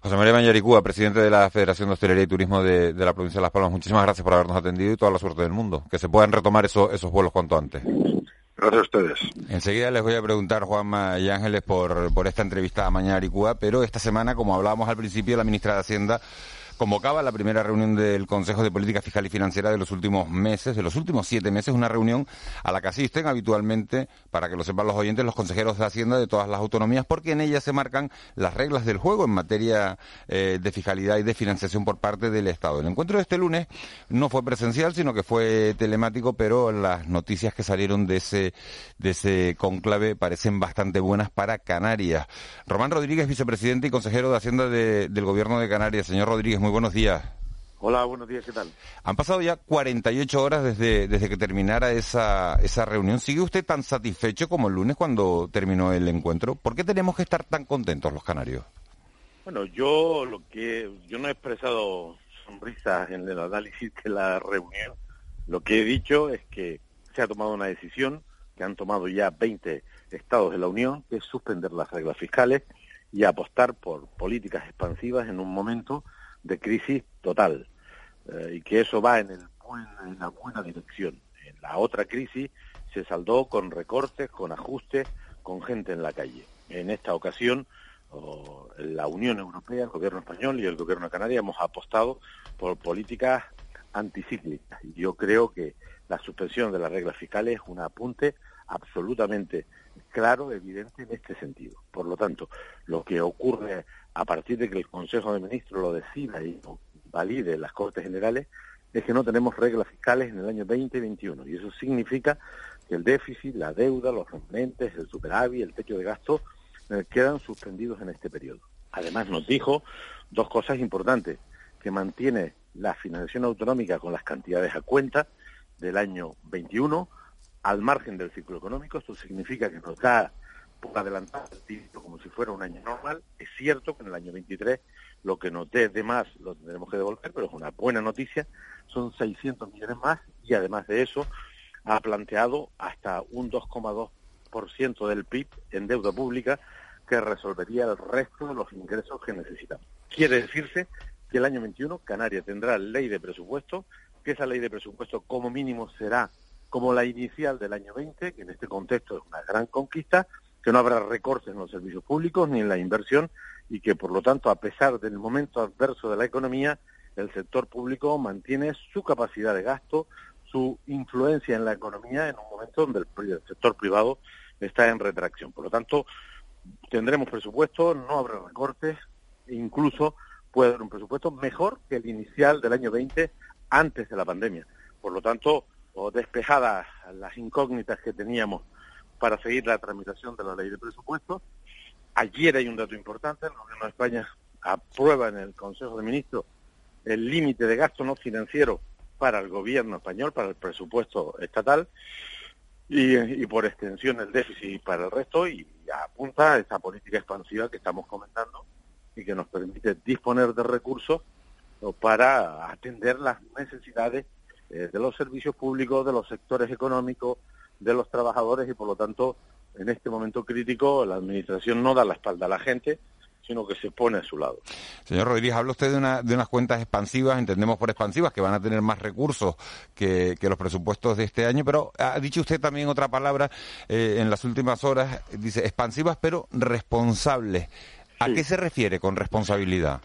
José María Mañaricúa, presidente de la Federación de Hostelería y Turismo de, la provincia de Las Palmas, muchísimas gracias por habernos atendido y toda la suerte del mundo. Que se puedan retomar esos vuelos cuanto antes. Gracias a ustedes. Enseguida les voy a preguntar, Juanma y Ángeles, por, por esta entrevista a Mañaricúa, pero esta semana, como hablábamos al principio, la ministra de Hacienda convocaba la primera reunión del Consejo de Política Fiscal y Financiera de los últimos meses, de los últimos siete meses, una reunión a la que asisten habitualmente, para que lo sepan los oyentes, los consejeros de Hacienda de todas las autonomías, porque en ella se marcan las reglas del juego en materia eh, de fiscalidad y de financiación por parte del Estado. El encuentro de este lunes no fue presencial, sino que fue telemático, pero las noticias que salieron de ese, de ese conclave parecen bastante buenas para Canarias. Román Rodríguez, vicepresidente y consejero de Hacienda del Gobierno de Canarias. Señor Rodríguez, buenos días. Hola, buenos días, ¿qué tal? Han pasado ya 48 horas desde, desde que terminara esa, esa reunión. ¿Sigue usted tan satisfecho como el lunes cuando terminó el encuentro? ¿Por qué tenemos que estar tan contentos los canarios? Bueno, yo lo que yo no he expresado sonrisas en el análisis de la reunión. Lo que he dicho es que se ha tomado una decisión que han tomado ya 20 estados de la Unión, que es suspender las reglas fiscales y apostar por políticas expansivas en un momento de crisis total eh, y que eso va en, el en la buena dirección. En la otra crisis se saldó con recortes, con ajustes, con gente en la calle. En esta ocasión, la Unión Europea, el Gobierno español y el Gobierno de Canarias hemos apostado por políticas anticíclicas. Yo creo que la suspensión de las reglas fiscales es un apunte absolutamente claro, evidente en este sentido. Por lo tanto, lo que ocurre a partir de que el Consejo de Ministros lo decida y valide las Cortes Generales es que no tenemos reglas fiscales en el año 2021 y eso significa que el déficit, la deuda, los remanentes, el superávit, el techo de gasto eh, quedan suspendidos en este periodo. Además nos dijo dos cosas importantes, que mantiene la financiación autonómica con las cantidades a cuenta del año 21 al margen del ciclo económico. Esto significa que nos da por adelantar el tiempo como si fuera un año normal. Es cierto que en el año 23 lo que nos dé de más lo tendremos que devolver, pero es una buena noticia. Son 600 millones más y además de eso ha planteado hasta un 2,2% del PIB en deuda pública que resolvería el resto de los ingresos que necesitamos. Quiere decirse que el año 21 Canarias tendrá ley de presupuesto, que esa ley de presupuesto como mínimo será como la inicial del año 20, que en este contexto es una gran conquista, que no habrá recortes en los servicios públicos ni en la inversión y que, por lo tanto, a pesar del momento adverso de la economía, el sector público mantiene su capacidad de gasto, su influencia en la economía en un momento donde el, sector privado está en retracción. Por lo tanto, tendremos presupuesto, no habrá recortes, e incluso puede haber un presupuesto mejor que el inicial del año 20 antes de la pandemia. Por lo tanto, o despejadas las incógnitas que teníamos para seguir la tramitación de la ley de presupuestos. Ayer hay un dato importante, el Gobierno de España aprueba en el Consejo de Ministros el límite de gasto no financiero para el gobierno español, para el presupuesto estatal, y, por extensión el déficit para el resto, y apunta a esa política expansiva que estamos comentando y que nos permite disponer de recursos para atender las necesidades eh, de los servicios públicos, de los sectores económicos, de los trabajadores y por lo tanto en este momento crítico la administración no da la espalda a la gente, sino que se pone a su lado. Señor Rodríguez, habla usted de, una, de unas cuentas expansivas, entendemos por expansivas, que van a tener más recursos que, los presupuestos de este año, pero ha dicho usted también otra palabra eh, en las últimas horas, dice expansivas pero responsables. ¿A qué se refiere con responsabilidad?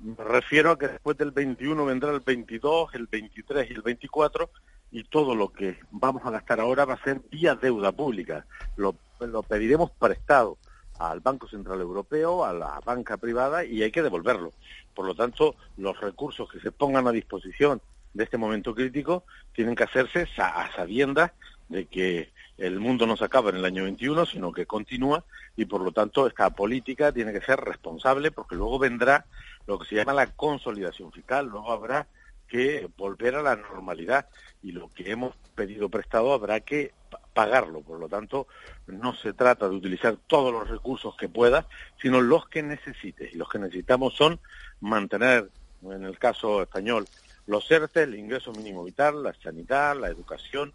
Me refiero a que después del 21 vendrá el 22, el 23 y el 24 y todo lo que vamos a gastar ahora va a ser vía deuda pública. Lo, lo pediremos prestado al Banco Central Europeo, a la banca privada y hay que devolverlo. Por lo tanto, los recursos que se pongan a disposición de este momento crítico tienen que hacerse a sabiendas de que el mundo no se acaba en el año 21, sino que continúa y por lo tanto esta política tiene que ser responsable porque luego vendrá lo que se llama la consolidación fiscal, luego habrá que volver a la normalidad y lo que hemos pedido prestado habrá que pagarlo. Por lo tanto, no se trata de utilizar todos los recursos que pueda, sino los que necesites. Y los que necesitamos son mantener, en el caso español, los ERTE, el ingreso mínimo vital, la sanidad, la educación,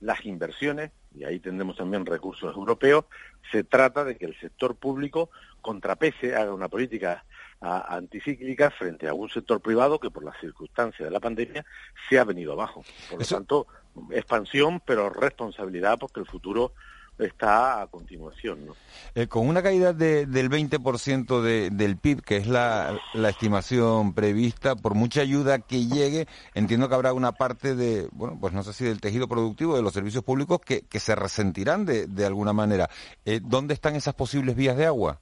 las inversiones, y ahí tendremos también recursos europeos. Se trata de que el sector público contrapese, haga una política anticíclica frente a un sector privado que por las circunstancias de la pandemia se ha venido abajo. Por lo tanto, expansión, pero responsabilidad porque el futuro está a continuación. ¿no? Eh, con una caída del 20% de, del PIB, que es la, estimación prevista, por mucha ayuda que llegue, entiendo que habrá una parte de, bueno, pues no sé si del tejido productivo, de los servicios públicos, que, se resentirán de, de alguna manera. Eh, ¿Dónde están esas posibles vías de agua?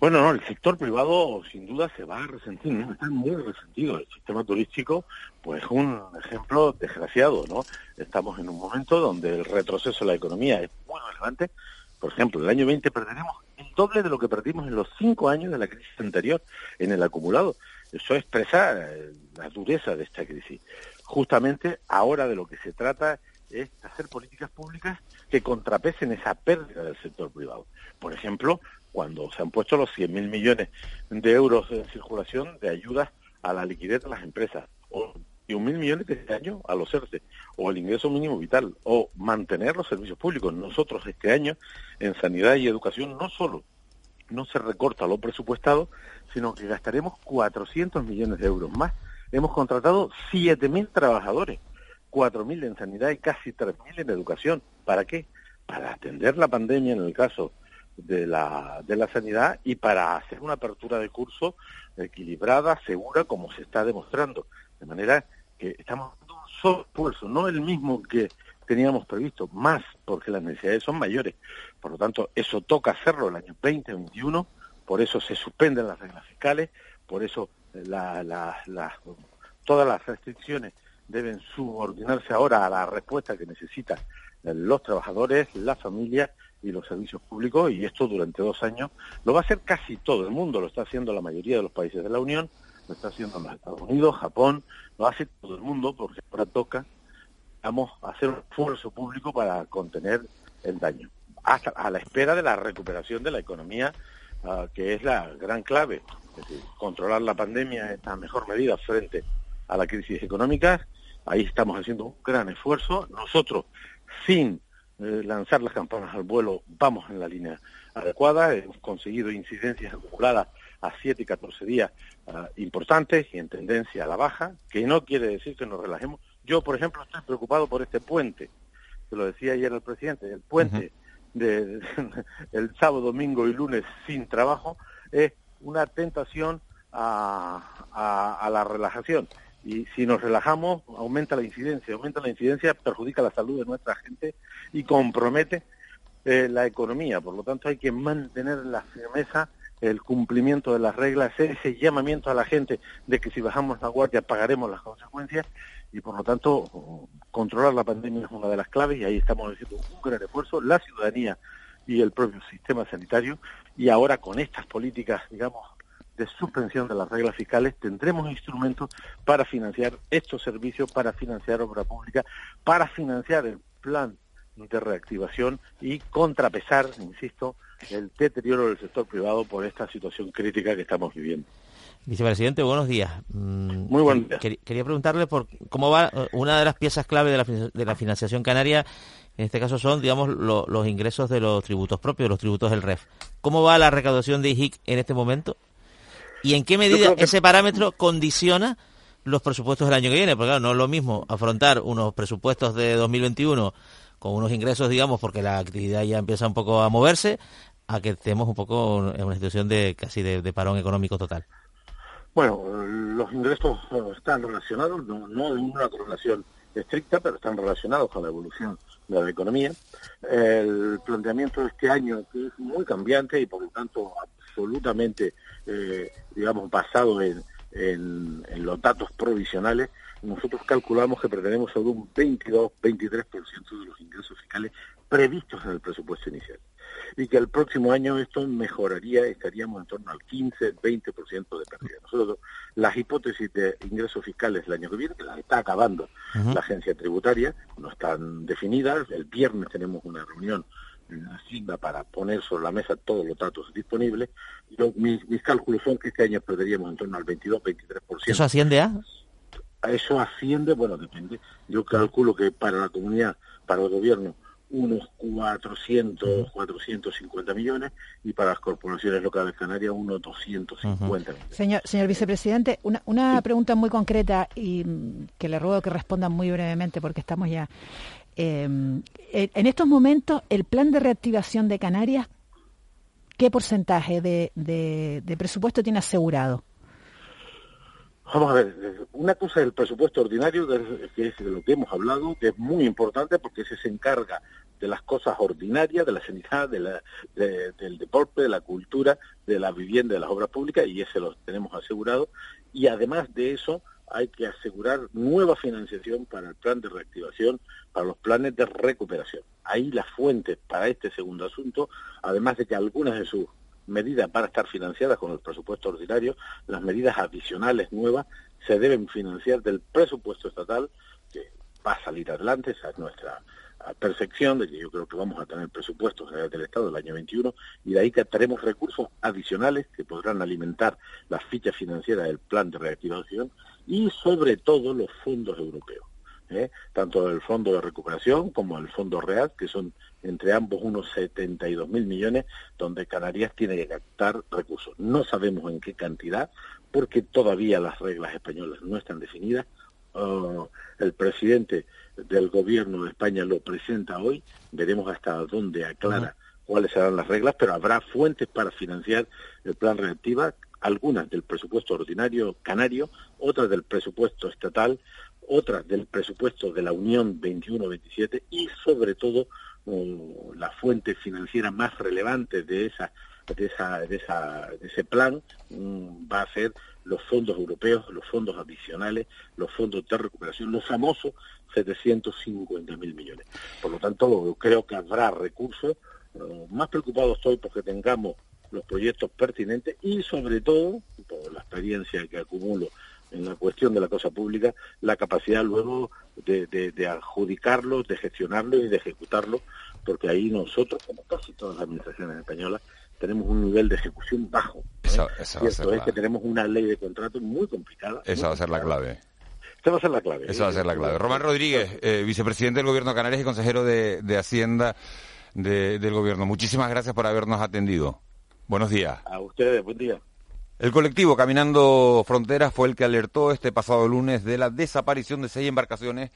Bueno, no, el sector privado sin duda se va a resentir, ¿no? está muy resentido. El sistema turístico, pues es un ejemplo desgraciado, ¿no? Estamos en un momento donde el retroceso de la economía es muy relevante. Por ejemplo, el año 20 perderemos el doble de lo que perdimos en los cinco años de la crisis anterior en el acumulado. Eso expresa eh, la dureza de esta crisis. Justamente ahora de lo que se trata es hacer políticas públicas que contrapesen esa pérdida del sector privado. Por ejemplo, cuando se han puesto los 100.000 millones de euros en circulación de ayudas a la liquidez de las empresas, o 1.000 millones de este año a los ERTE, o el ingreso mínimo vital, o mantener los servicios públicos. Nosotros este año en sanidad y educación no solo no se recorta lo presupuestado, sino que gastaremos 400 millones de euros más. Hemos contratado 7.000 trabajadores, 4.000 en sanidad y casi 3.000 en educación. ¿Para qué? Para atender la pandemia en el caso de la, de la sanidad y para hacer una apertura de curso equilibrada, segura, como se está demostrando. De manera que estamos dando un solo esfuerzo, no el mismo que teníamos previsto, más porque las necesidades son mayores. Por lo tanto, eso toca hacerlo el año 2021, por eso se suspenden las reglas fiscales, por eso la, la, todas las restricciones deben subordinarse ahora a la respuesta que necesitan los trabajadores, las familias y los servicios públicos y esto durante dos años lo va a hacer casi todo el mundo, lo está haciendo la mayoría de los países de la Unión, lo está haciendo los Estados Unidos, Japón, lo hace todo el mundo porque ahora toca vamos a hacer un esfuerzo público para contener el daño, hasta a la espera de la recuperación de la economía, ah, que es la gran clave. Es decir, controlar la pandemia es la mejor medida frente a la crisis económica. Ahí estamos haciendo un gran esfuerzo. Nosotros, sin eh, lanzar las campanas al vuelo, vamos en la línea adecuada, hemos conseguido incidencias acumuladas a 7 y 14 días ah, importantes y en tendencia a la baja, que no quiere decir que nos relajemos. Yo, por ejemplo, estoy preocupado por este puente, que lo decía ayer el presidente, el puente de, [laughs] el sábado, domingo y lunes sin trabajo es una tentación a la relajación y si nos relajamos aumenta la incidencia, aumenta la incidencia, perjudica la salud de nuestra gente y compromete eh, la economía. Por lo tanto hay que mantener la firmeza, el cumplimiento de las reglas, ese llamamiento a la gente de que si bajamos la guardia pagaremos las consecuencias y por lo tanto controlar la pandemia es una de las claves y ahí estamos haciendo un gran esfuerzo, la ciudadanía y el propio sistema sanitario y ahora con estas políticas, digamos, de suspensión de las reglas fiscales, tendremos instrumentos para financiar estos servicios, para financiar obra pública, para financiar el plan de reactivación y contrapesar, insisto, el deterioro del sector privado por esta situación crítica que estamos viviendo. Vicepresidente, buenos días. Mm, Muy buenos días. Quería preguntarle por cómo va eh, una de las piezas clave de la, de la financiación canaria, en este caso son, digamos, los ingresos de los tributos propios, los tributos del REF. ¿Cómo va la recaudación de IHIC en este momento? ¿Y en qué medida ese parámetro condiciona los presupuestos del año que viene? Porque claro, no es lo mismo afrontar unos presupuestos de 2021 con unos ingresos, digamos, porque la actividad ya empieza un poco a moverse, a que estemos un poco en una situación de casi de parón económico total. Bueno, los ingresos están relacionados, no, no en una correlación estricta, pero están relacionados con la evolución de la economía. El planteamiento de este año que es muy cambiante y por lo tanto absolutamente, eh, digamos, basado en, en, los datos provisionales, nosotros calculamos que pretendemos sobre un 22-23% de los ingresos fiscales previstos en el presupuesto inicial. Y que el próximo año esto mejoraría, estaríamos en torno al 15-20% de pérdida. Nosotros, las hipótesis de ingresos fiscales el año que viene, que las está acabando la agencia tributaria, no están definidas, el viernes tenemos una reunión Hacienda para poner sobre la mesa todos los datos disponibles. Yo, mis, mis cálculos son que este año perderíamos en torno al 22-23%. ¿Eso asciende a? Eso asciende, bueno, depende. Yo calculo que para la comunidad, para el gobierno, unos 400, 450 millones y para las corporaciones locales canarias unos 250 millones. Señor, señor vicepresidente, una, una pregunta muy concreta y mm, que le ruego que responda muy brevemente porque estamos ya. Em, en estos momentos, el plan de reactivación de Canarias, ¿qué porcentaje de, presupuesto tiene asegurado? Vamos a ver, una cosa es el presupuesto ordinario, que es de lo que hemos hablado, que es muy importante porque ese se encarga de las cosas ordinarias, de la sanidad, de la, del deporte, de la cultura, de la vivienda, de las obras públicas, y ese lo tenemos asegurado. Y además de eso, hay que asegurar nueva financiación para el plan de reactivación, para los planes de recuperación. Ahí las fuentes para este segundo asunto, además de que algunas de sus medidas van a estar financiadas con el presupuesto ordinario, las medidas adicionales nuevas se deben financiar del presupuesto estatal, que va a salir adelante, esa es nuestra ah, percepción de que yo creo que vamos a tener presupuestos del Estado el año 21 y de ahí que tenemos recursos adicionales que podrán alimentar las fichas financieras del plan de reactivación y sobre todo los fondos europeos. ¿eh? tanto el Fondo de Recuperación como el Fondo Real, que son entre ambos unos 72 mil millones, donde Canarias tiene que captar recursos. No sabemos en qué cantidad, porque todavía las reglas españolas no están definidas. Oh, el presidente del gobierno de España lo presenta hoy, veremos hasta dónde aclara cuáles serán las reglas, pero habrá fuentes para financiar el plan reactiva, algunas del presupuesto ordinario canario, otras del presupuesto estatal, otras del presupuesto de la Unión 21-27 y sobre todo la fuente financiera más relevante de esa de esa de esa de ese plan mm, va a ser los fondos europeos, los fondos adicionales, los fondos de recuperación, los famosos 750 mil millones. Por lo tanto, creo que habrá recursos. Eh, más preocupado estoy porque tengamos los proyectos pertinentes y sobre todo, por la experiencia que acumulo en la cuestión de la cosa pública, la capacidad luego de, de, adjudicarlo, de gestionarlo y de ejecutarlo, porque ahí nosotros, como casi todas las administraciones españolas, tenemos un nivel de ejecución bajo. Esa, esa va a ser es que tenemos una ley de contratos muy complicada. Esa va a ser la clave. Esa va a ser la clave. Esa va a ser la clave. Román Rodríguez, eh, vicepresidente del Gobierno de Canarias y consejero de, de Hacienda del Gobierno. Muchísimas gracias por habernos atendido. Buenos días. A ustedes, buen día. El colectivo Caminando Fronteras fue el que alertó este pasado lunes de la desaparición de seis embarcaciones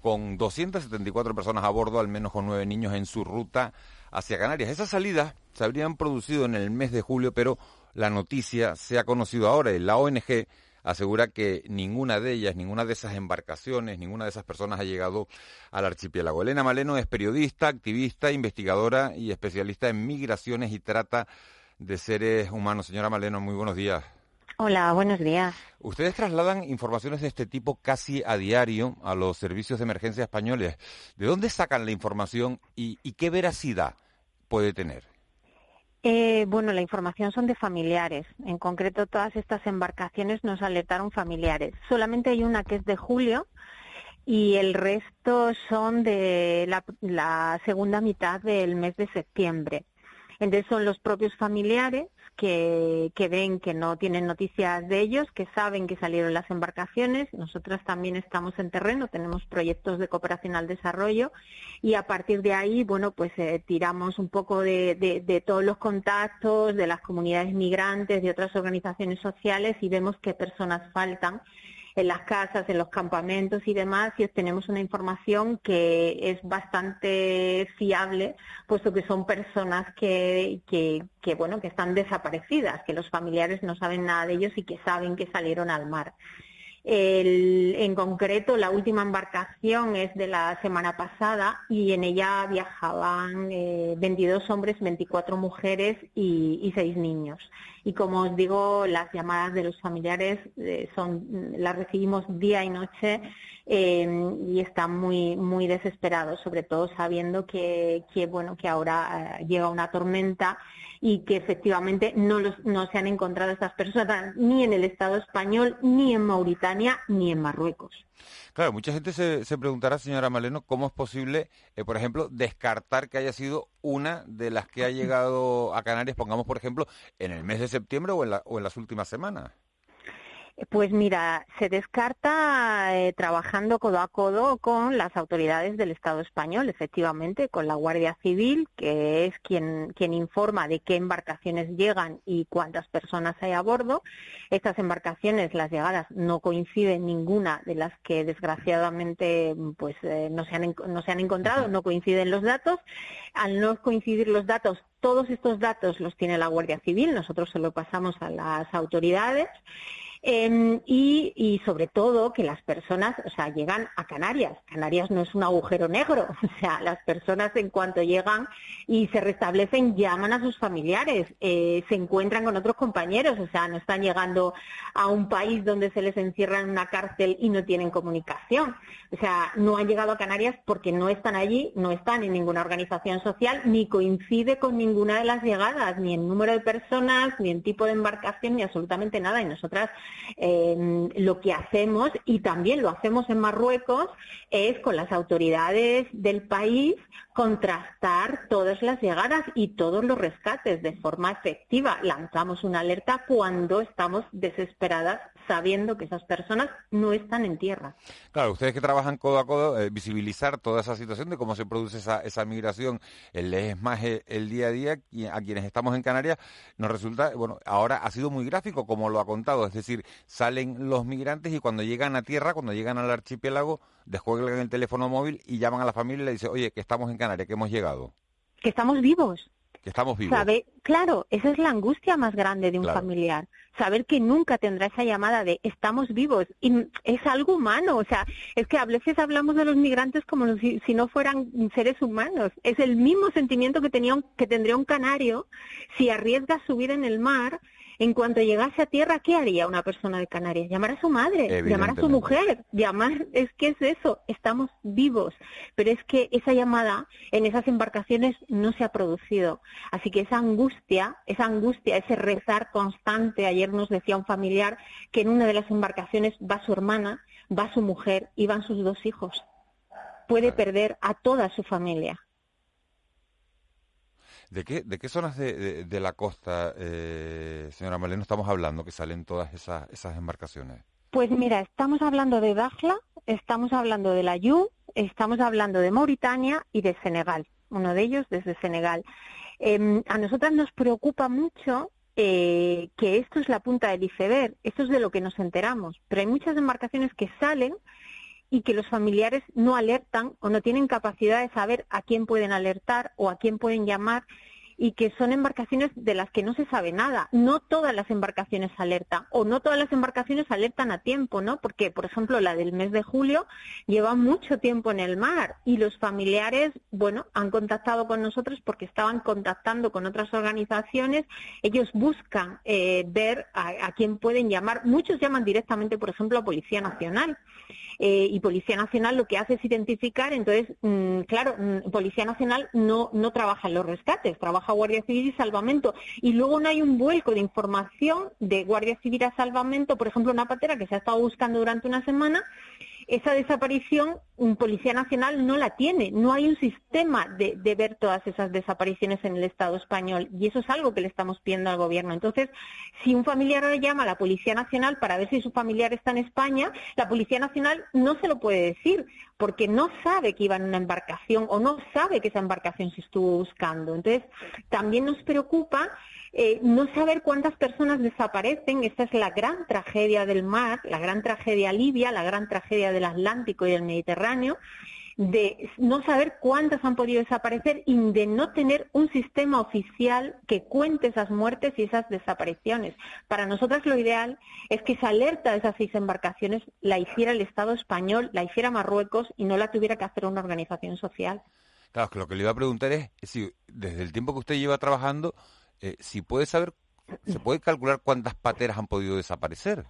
con 274 personas a bordo, al menos con nueve niños en su ruta hacia Canarias. Esas salidas se habrían producido en el mes de julio, pero la noticia se ha conocido ahora y la ONG asegura que ninguna de ellas, ninguna de esas embarcaciones, ninguna de esas personas ha llegado al archipiélago. Elena Maleno es periodista, activista, investigadora y especialista en migraciones y trata de seres humanos. Señora Maleno, muy buenos días. Hola, buenos días. Ustedes trasladan informaciones de este tipo casi a diario a los servicios de emergencia españoles. ¿De dónde sacan la información y, qué veracidad puede tener? Eh, bueno, la información son de familiares. En concreto, todas estas embarcaciones nos alertaron familiares. Solamente hay una que es de julio y el resto son de la segunda mitad del mes de septiembre. Entonces son los propios familiares que, que ven que no tienen noticias de ellos, que saben que salieron las embarcaciones. Nosotras también estamos en terreno, tenemos proyectos de cooperación al desarrollo y a partir de ahí, bueno, pues eh, tiramos un poco de, de, de todos los contactos, de las comunidades migrantes, de otras organizaciones sociales y vemos qué personas faltan en las casas, en los campamentos y demás, y obtenemos una información que es bastante fiable, puesto que son personas que, que, que, bueno, que están desaparecidas, que los familiares no saben nada de ellos y que saben que salieron al mar. El, en concreto, la última embarcación es de la semana pasada y en ella viajaban eh, 22 hombres, 24 mujeres y, y 6 niños. Y como os digo, las llamadas de los familiares eh, son, las recibimos día y noche eh, y están muy, muy desesperados, sobre todo sabiendo que, que bueno, que ahora eh, llega una tormenta y que efectivamente no, los, no se han encontrado estas personas ni en el Estado español, ni en Mauritania, ni en Marruecos. Claro, mucha gente se, se preguntará, señora Maleno, cómo es posible, eh, por ejemplo, descartar que haya sido una de las que ha llegado a Canarias, pongamos, por ejemplo, en el mes de septiembre o en, la, o en las últimas semanas. Pues mira, se descarta eh, trabajando codo a codo con las autoridades del Estado español, efectivamente, con la Guardia Civil, que es quien, quien informa de qué embarcaciones llegan y cuántas personas hay a bordo. Estas embarcaciones, las llegadas, no coinciden ninguna de las que desgraciadamente pues eh, no, se han, no se han encontrado, no coinciden los datos. Al no coincidir los datos, todos estos datos los tiene la Guardia Civil, nosotros se lo pasamos a las autoridades. Eh, y, sobre todo que las personas, o sea, llegan a Canarias. Canarias no es un agujero negro. [laughs] O sea, las personas en cuanto llegan y se restablecen llaman a sus familiares, eh, se encuentran con otros compañeros. O sea, no están llegando a un país donde se les encierra en una cárcel y no tienen comunicación. O sea, no han llegado a Canarias porque no están allí, no están en ninguna organización social, ni coincide con ninguna de las llegadas, ni en número de personas, ni en tipo de embarcación, ni absolutamente nada. Y nosotras lo que hacemos, y también lo hacemos en Marruecos, es con las autoridades del país contrastar todas las llegadas y todos los rescates de forma efectiva. Lanzamos una alerta cuando estamos desesperadas sabiendo que esas personas no están en tierra. Claro, ustedes que trabajan codo a codo, eh, visibilizar toda esa situación de cómo se produce esa, esa migración, el es más el, el, día a día, a quienes estamos en Canarias, nos resulta, bueno, ahora ha sido muy gráfico como lo ha contado, es decir, salen los migrantes y cuando llegan a tierra, cuando llegan al archipiélago, descuelgan el teléfono móvil y llaman a la familia y le dicen, oye, que estamos en Canarias, que hemos llegado. Que estamos vivos. Que estamos vivos. Claro, esa es la angustia más grande de un claro. familiar. Saber que nunca tendrá esa llamada de estamos vivos. Y es algo humano. O sea, es que a veces hablamos de los migrantes como si, si no fueran seres humanos. Es el mismo sentimiento que, tenía que tendría un canario si arriesga su vida en el mar en cuanto llegase a tierra, ¿qué haría una persona de Canarias? Llamar a su madre, llamar a su mujer, llamar, es que es eso, estamos vivos, pero es que esa llamada en esas embarcaciones no se ha producido. Así que esa angustia, esa angustia, ese rezar constante, ayer nos decía un familiar que en una de las embarcaciones va su hermana, va su mujer y van sus dos hijos. Puede perder a toda su familia. ¿De qué, de qué zonas de, de, la costa, eh, señora Maleno, estamos hablando que salen todas esas, esas embarcaciones? Pues mira, estamos hablando de Dakhla, estamos hablando de la Yu, estamos hablando de Mauritania y de Senegal, uno de ellos desde Senegal. Eh, a nosotras nos preocupa mucho eh, que esto es la punta del iceberg, esto es de lo que nos enteramos, pero hay muchas embarcaciones que salen y que los familiares no alertan o no tienen capacidad de saber a quién pueden alertar o a quién pueden llamar y que son embarcaciones de las que no se sabe nada. No todas las embarcaciones alertan o no todas las embarcaciones alertan a tiempo, ¿no? Porque, por ejemplo, la del mes de julio lleva mucho tiempo en el mar y los familiares, bueno, han contactado con nosotros porque estaban contactando con otras organizaciones. Ellos buscan eh, ver a, quién pueden llamar. Muchos llaman directamente, por ejemplo, a Policía Nacional eh, y Policía Nacional lo que hace es identificar, entonces, mmm, claro, mmm, Policía Nacional no, no trabaja en los rescates, trabaja Guardia Civil y Salvamento. Y luego no hay un vuelco de información de Guardia Civil a Salvamento, por ejemplo, una patera que se ha estado buscando durante una semana esa desaparición Policía Nacional no la tiene, no hay un sistema de, de, ver todas esas desapariciones en el Estado español y eso es algo que le estamos pidiendo al gobierno. Entonces, si un familiar llama a la Policía Nacional para ver si su familiar está en España, la Policía Nacional no se lo puede decir porque no sabe que iba en una embarcación o no sabe que esa embarcación se estuvo buscando. Entonces, también nos preocupa eh, no saber cuántas personas desaparecen, esta es la gran tragedia del mar, la gran tragedia libia, la gran tragedia del Atlántico y del Mediterráneo, de no saber cuántas han podido desaparecer y de no tener un sistema oficial que cuente esas muertes y esas desapariciones. Para nosotras lo ideal es que esa alerta de esas seis embarcaciones la hiciera el Estado español, la hiciera Marruecos y no la tuviera que hacer una organización social. Claro, lo que le iba a preguntar es si desde el tiempo que usted lleva trabajando, eh, si puede saber, ¿se puede calcular cuántas pateras han podido desaparecer?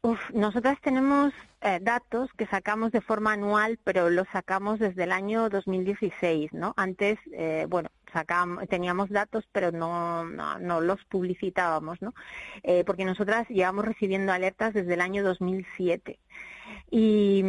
Uf, nosotras tenemos eh, datos que sacamos de forma anual, pero los sacamos desde el año 2016, ¿no? Antes, eh, bueno, sacamos, teníamos datos, pero no, no, no los publicitábamos, ¿no? Eh, porque nosotras llevamos recibiendo alertas desde el año 2007. Y,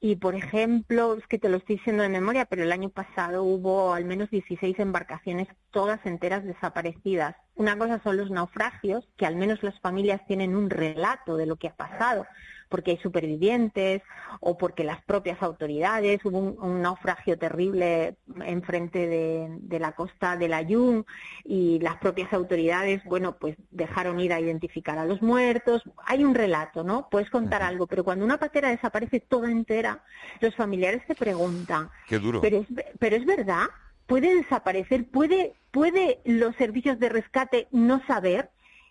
y, por ejemplo, es que te lo estoy diciendo de memoria, pero el año pasado hubo al menos 16 embarcaciones, todas enteras desaparecidas. Una cosa son los naufragios, que al menos las familias tienen un relato de lo que ha pasado, porque hay supervivientes o porque las propias autoridades, hubo un, naufragio terrible enfrente de, de la costa de la Yum y las propias autoridades, bueno, pues dejaron ir a identificar a los muertos. Hay un relato, ¿no? Puedes contar algo, pero cuando una patera desaparece toda entera, los familiares se preguntan. Qué duro. Pero es, pero es verdad, puede desaparecer, puede, puede los servicios de rescate no saber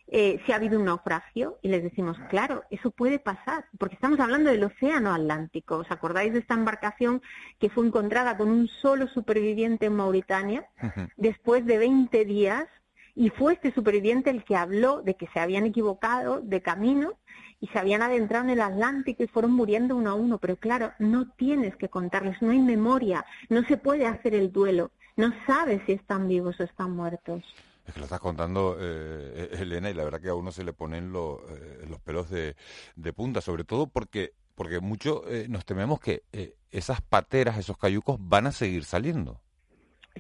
eh, si ha habido un naufragio y les decimos, claro, eso puede pasar, porque estamos hablando del Océano Atlántico. ¿Os acordáis de esta embarcación que fue encontrada con un solo superviviente en Mauritania después de 20 días? Y fue este superviviente el que habló de que se habían equivocado de camino y se habían adentrado en el Atlántico y fueron muriendo uno a uno. Pero claro, no tienes que contarles, no hay memoria, no se puede hacer el duelo, no sabes si están vivos o están muertos. Es que lo estás contando, eh, eh, Elena, y la verdad que a uno se le ponen eh, los pelos de, punta, sobre todo porque, porque mucho nos tememos que esas pateras, esos cayucos van a seguir saliendo.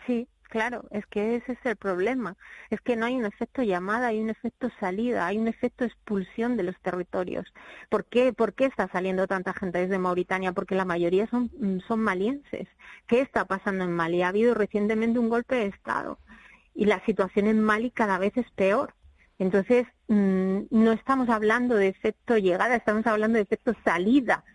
Sí, claro, es que ese es el problema. Es que no hay un efecto llamada, hay un efecto salida, hay un efecto expulsión de los territorios. ¿Por qué, ¿Por qué está saliendo tanta gente desde Mauritania? Porque la mayoría son, son malienses. ¿Qué está pasando en Mali? Ha habido recientemente un golpe de Estado y la situación en Mali cada vez es peor. Entonces, mm, no estamos hablando de efecto llegada, estamos hablando de efecto salida,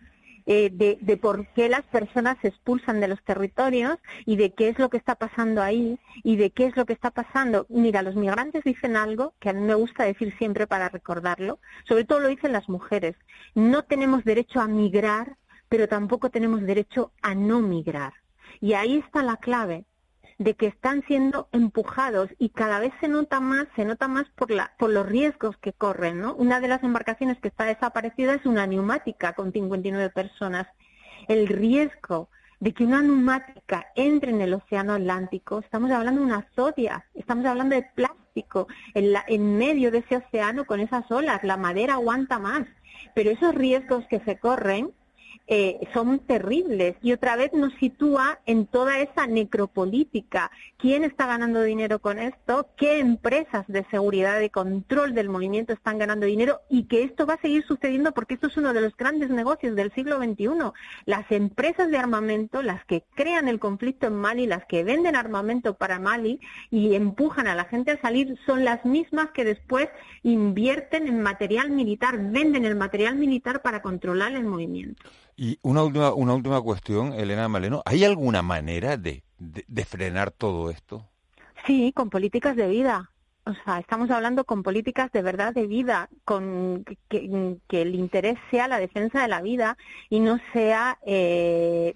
eh, de, de, por qué las personas se expulsan de los territorios y de qué es lo que está pasando ahí y de qué es lo que está pasando. Mira, los migrantes dicen algo que a mí me gusta decir siempre para recordarlo, sobre todo lo dicen las mujeres. No tenemos derecho a migrar, pero tampoco tenemos derecho a no migrar. Y ahí está la clave de que están siendo empujados y cada vez se nota más, se nota más por, la, por los riesgos que corren, ¿no? Una de las embarcaciones que está desaparecida es una neumática con 59 personas. El riesgo de que una neumática entre en el océano Atlántico, estamos hablando de una zodia, estamos hablando de plástico en, la, en medio de ese océano con esas olas, la madera aguanta más, pero esos riesgos que se corren eh, son terribles y otra vez nos sitúa en toda esa necropolítica. ¿Quién está ganando dinero con esto? ¿Qué empresas de seguridad y control del movimiento están ganando dinero? Y que esto va a seguir sucediendo porque esto es uno de los grandes negocios del siglo XXI. Las empresas de armamento, las que crean el conflicto en Mali, las que venden armamento para Mali y empujan a la gente a salir, son las mismas que después invierten en material militar, venden el material militar para controlar el movimiento. Y una última, una última cuestión, Elena Maleno, ¿hay alguna manera de, de, frenar todo esto? Sí, con políticas de vida. O sea, estamos hablando con políticas de verdad de vida, con que, el interés sea la defensa de la vida y no sea eh,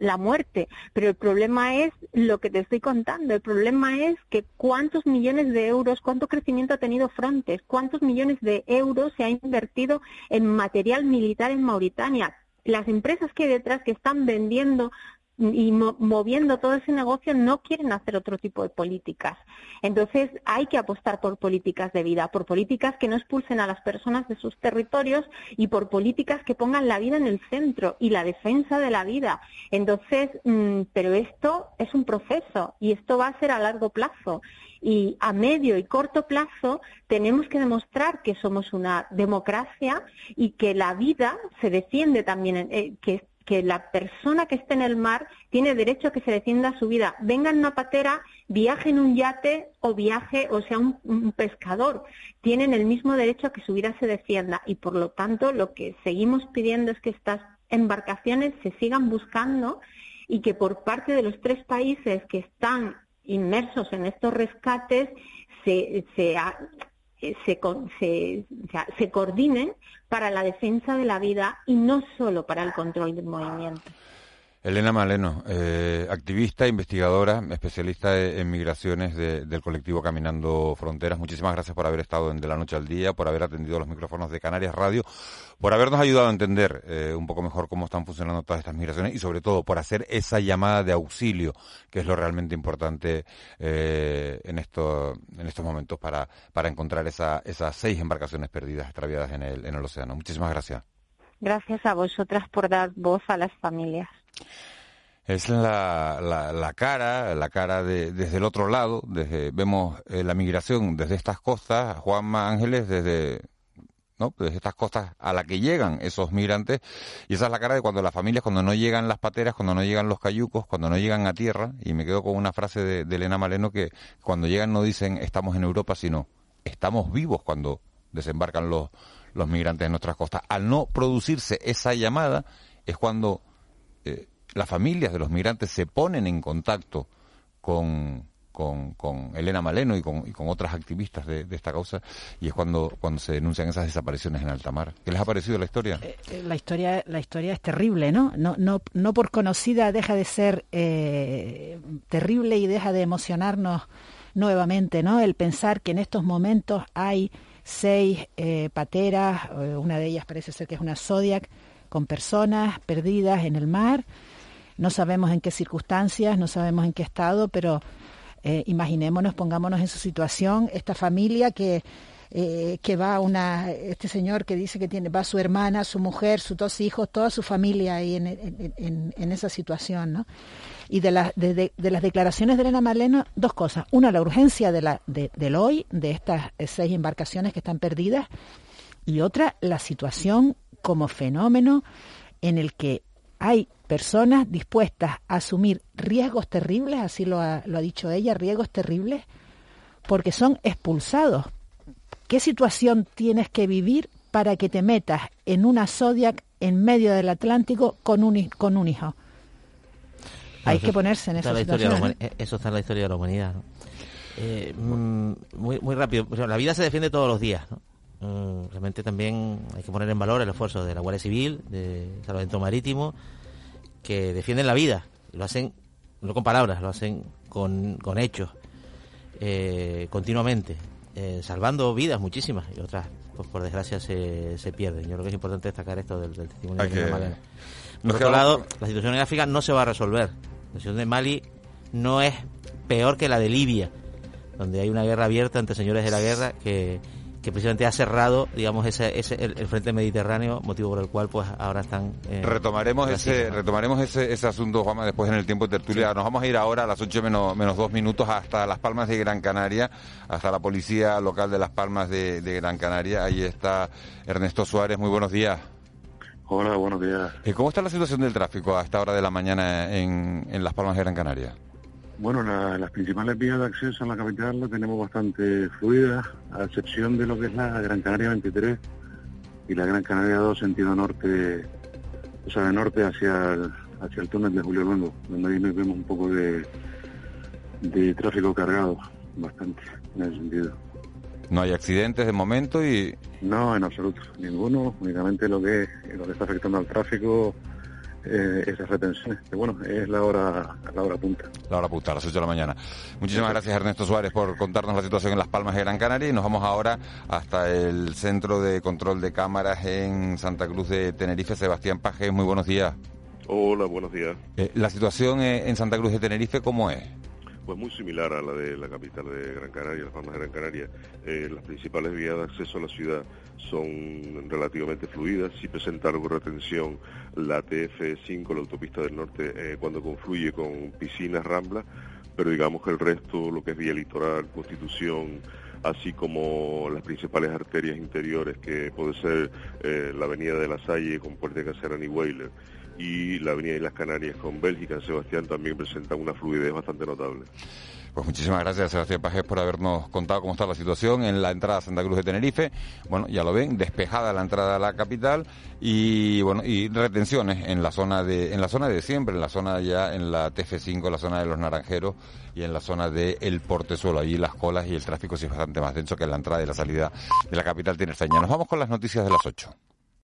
la muerte. Pero el problema es lo que te estoy contando. El problema es que cuántos millones de euros, cuánto crecimiento ha tenido Frontex, cuántos millones de euros se ha invertido en material militar en Mauritania. Las empresas que hay detrás que están vendiendo y moviendo todo ese negocio no quieren hacer otro tipo de políticas. Entonces hay que apostar por políticas de vida, por políticas que no expulsen a las personas de sus territorios y por políticas que pongan la vida en el centro y la defensa de la vida. Entonces, mm, pero esto es un proceso y esto va a ser a largo plazo y a medio y corto plazo tenemos que demostrar que somos una democracia y que la vida se defiende también, eh, que, que la persona que esté en el mar tiene derecho a que se defienda su vida. Venga en una patera, viaje en un yate o viaje, o sea, un, pescador. Tienen el mismo derecho a que su vida se defienda y por lo tanto lo que seguimos pidiendo es que estas embarcaciones se sigan buscando y que por parte de los tres países que están inmersos en estos rescates se, se, se, se, se, coordinen para la defensa de la vida y no solo para el control del movimiento. Elena Maleno, eh, activista, investigadora, especialista en migraciones del colectivo Caminando Fronteras. Muchísimas gracias por haber estado en De la Noche al Día, por haber atendido los micrófonos de Canarias Radio, por habernos ayudado a entender eh, un poco mejor cómo están funcionando todas estas migraciones y sobre todo por hacer esa llamada de auxilio, que es lo realmente importante eh, en estos momentos para, para encontrar esa, esas seis embarcaciones perdidas, extraviadas en el, en el océano. Muchísimas gracias. Gracias a vosotras por dar voz a las familias. Es la, la, cara, la cara de, desde el otro lado, desde, vemos eh, la migración desde estas costas, Juanma Ángeles, desde, ¿no? desde estas costas a la que llegan esos migrantes, y esa es la cara de cuando las familias, cuando no llegan las pateras, cuando no llegan los cayucos, cuando no llegan a tierra, y me quedo con una frase de, de Elena Maleno que cuando llegan no dicen estamos en Europa, sino estamos vivos cuando desembarcan los, los migrantes en nuestras costas. Al no producirse esa llamada es cuando eh, las familias de los migrantes se ponen en contacto con, con, Elena Maleno y con, y con otras activistas de, esta causa y es cuando, cuando se denuncian esas desapariciones en alta mar. ¿Qué les ha parecido la historia? Eh, eh, la historia la historia es terrible, ¿no? No, no, no por conocida deja de ser eh, terrible y deja de emocionarnos nuevamente, ¿no? El pensar que en estos momentos hay seis pateras, una de ellas parece ser que es una Zodiac, con personas perdidas en el mar. No sabemos en qué circunstancias, no sabemos en qué estado, pero eh, imaginémonos, pongámonos en su situación, esta familia que, eh, que va una, este señor que dice que tiene, va su hermana, su mujer, sus dos hijos, toda su familia ahí en, en, esa situación, ¿no? Y de, la, de, las declaraciones de Elena Maleno, dos cosas. Una, la urgencia del hoy, de estas seis embarcaciones que están perdidas, y otra, la situación como fenómeno en el que hay personas dispuestas a asumir riesgos terribles, así lo ha, lo ha dicho ella, riesgos terribles, porque son expulsados. ¿Qué situación tienes que vivir para que te metas en una Zodiac en medio del Atlántico con un, con un hijo? Hay que ponerse en esa situación. Eh, eso está en la historia de la humanidad. Eh, mm, muy, muy rápido. la vida se defiende todos los días. ¿no? Mm, realmente también hay que poner en valor el esfuerzo de la Guardia Civil, de Salvamento Marítimo, que defienden la vida. Lo hacen no con palabras, lo hacen con, con hechos, eh, continuamente, eh, salvando vidas muchísimas y otras, pues por desgracia, se, se pierden. Yo creo que es importante destacar esto del, testimonio de Malena. Por otro lado, la situación en África no se va a resolver. La situación de Mali no es peor que la de Libia, donde hay una guerra abierta entre señores de la guerra que que precisamente ha cerrado, digamos, ese, ese el, frente mediterráneo, motivo por el cual, pues, ahora están. Eh, retomaremos ese, retomaremos ese, ese asunto, Juanma, después en el tiempo de tertulia. Nos vamos a ir ahora a las 8 menos, menos dos minutos hasta Las Palmas de Gran Canaria, hasta la policía local de Las Palmas de, Gran Canaria. Ahí está Ernesto Suárez. Muy buenos días. Hola, buenos días. Eh, ¿Cómo está la situación del tráfico a esta hora de la mañana en, en Las Palmas de Gran Canaria? Bueno, las principales vías de acceso a la capital las tenemos bastante fluidas, a excepción de lo que es la Gran Canaria 23 y la Gran Canaria 2 sentido norte, o sea, de norte hacia el, hacia el túnel de Julio Luengo, donde ahí vemos un poco de, de tráfico cargado, bastante en ese sentido. No hay accidentes de momento y... No, en absoluto, ninguno, únicamente lo que, lo que está afectando al tráfico eh, esas retenciones. Que bueno, es la hora, la hora punta. La hora punta, a las 8 de la mañana. Muchísimas gracias Ernesto Suárez por contarnos la situación en Las Palmas de Gran Canaria y nos vamos ahora hasta el Centro de Control de Cámaras en Santa Cruz de Tenerife. Sebastián Paje, muy buenos días. Hola, buenos días. Eh, ¿La situación eh, en Santa Cruz de Tenerife cómo es? Pues muy similar a la de la capital de Gran Canaria, las Palmas de Gran Canaria. Eh, las principales vías de acceso a la ciudad son relativamente fluidas. Si presenta algo de retención la TF5, la autopista del norte, eh, cuando confluye con piscinas, ramblas, pero digamos que el resto, lo que es vía litoral, Constitución, así como las principales arterias interiores, que puede ser eh, la avenida de la Salle con Puerta de Caserán y Weiler, y la avenida las Canarias con Bélgica, en Sebastián, también presentan una fluidez bastante notable. Pues muchísimas gracias, Sebastián Pajés, por habernos contado cómo está la situación en la entrada a Santa Cruz de Tenerife. Bueno, ya lo ven, despejada la entrada a la capital y bueno, y retenciones en la zona de en la zona de siempre, en la zona ya en la TF5, en la zona de los Naranjeros y en la zona de El Portezuelo. Allí las colas y el tráfico sí es bastante más denso que en la entrada y la salida de la capital tinerfeña. Nos vamos con las noticias de las 8.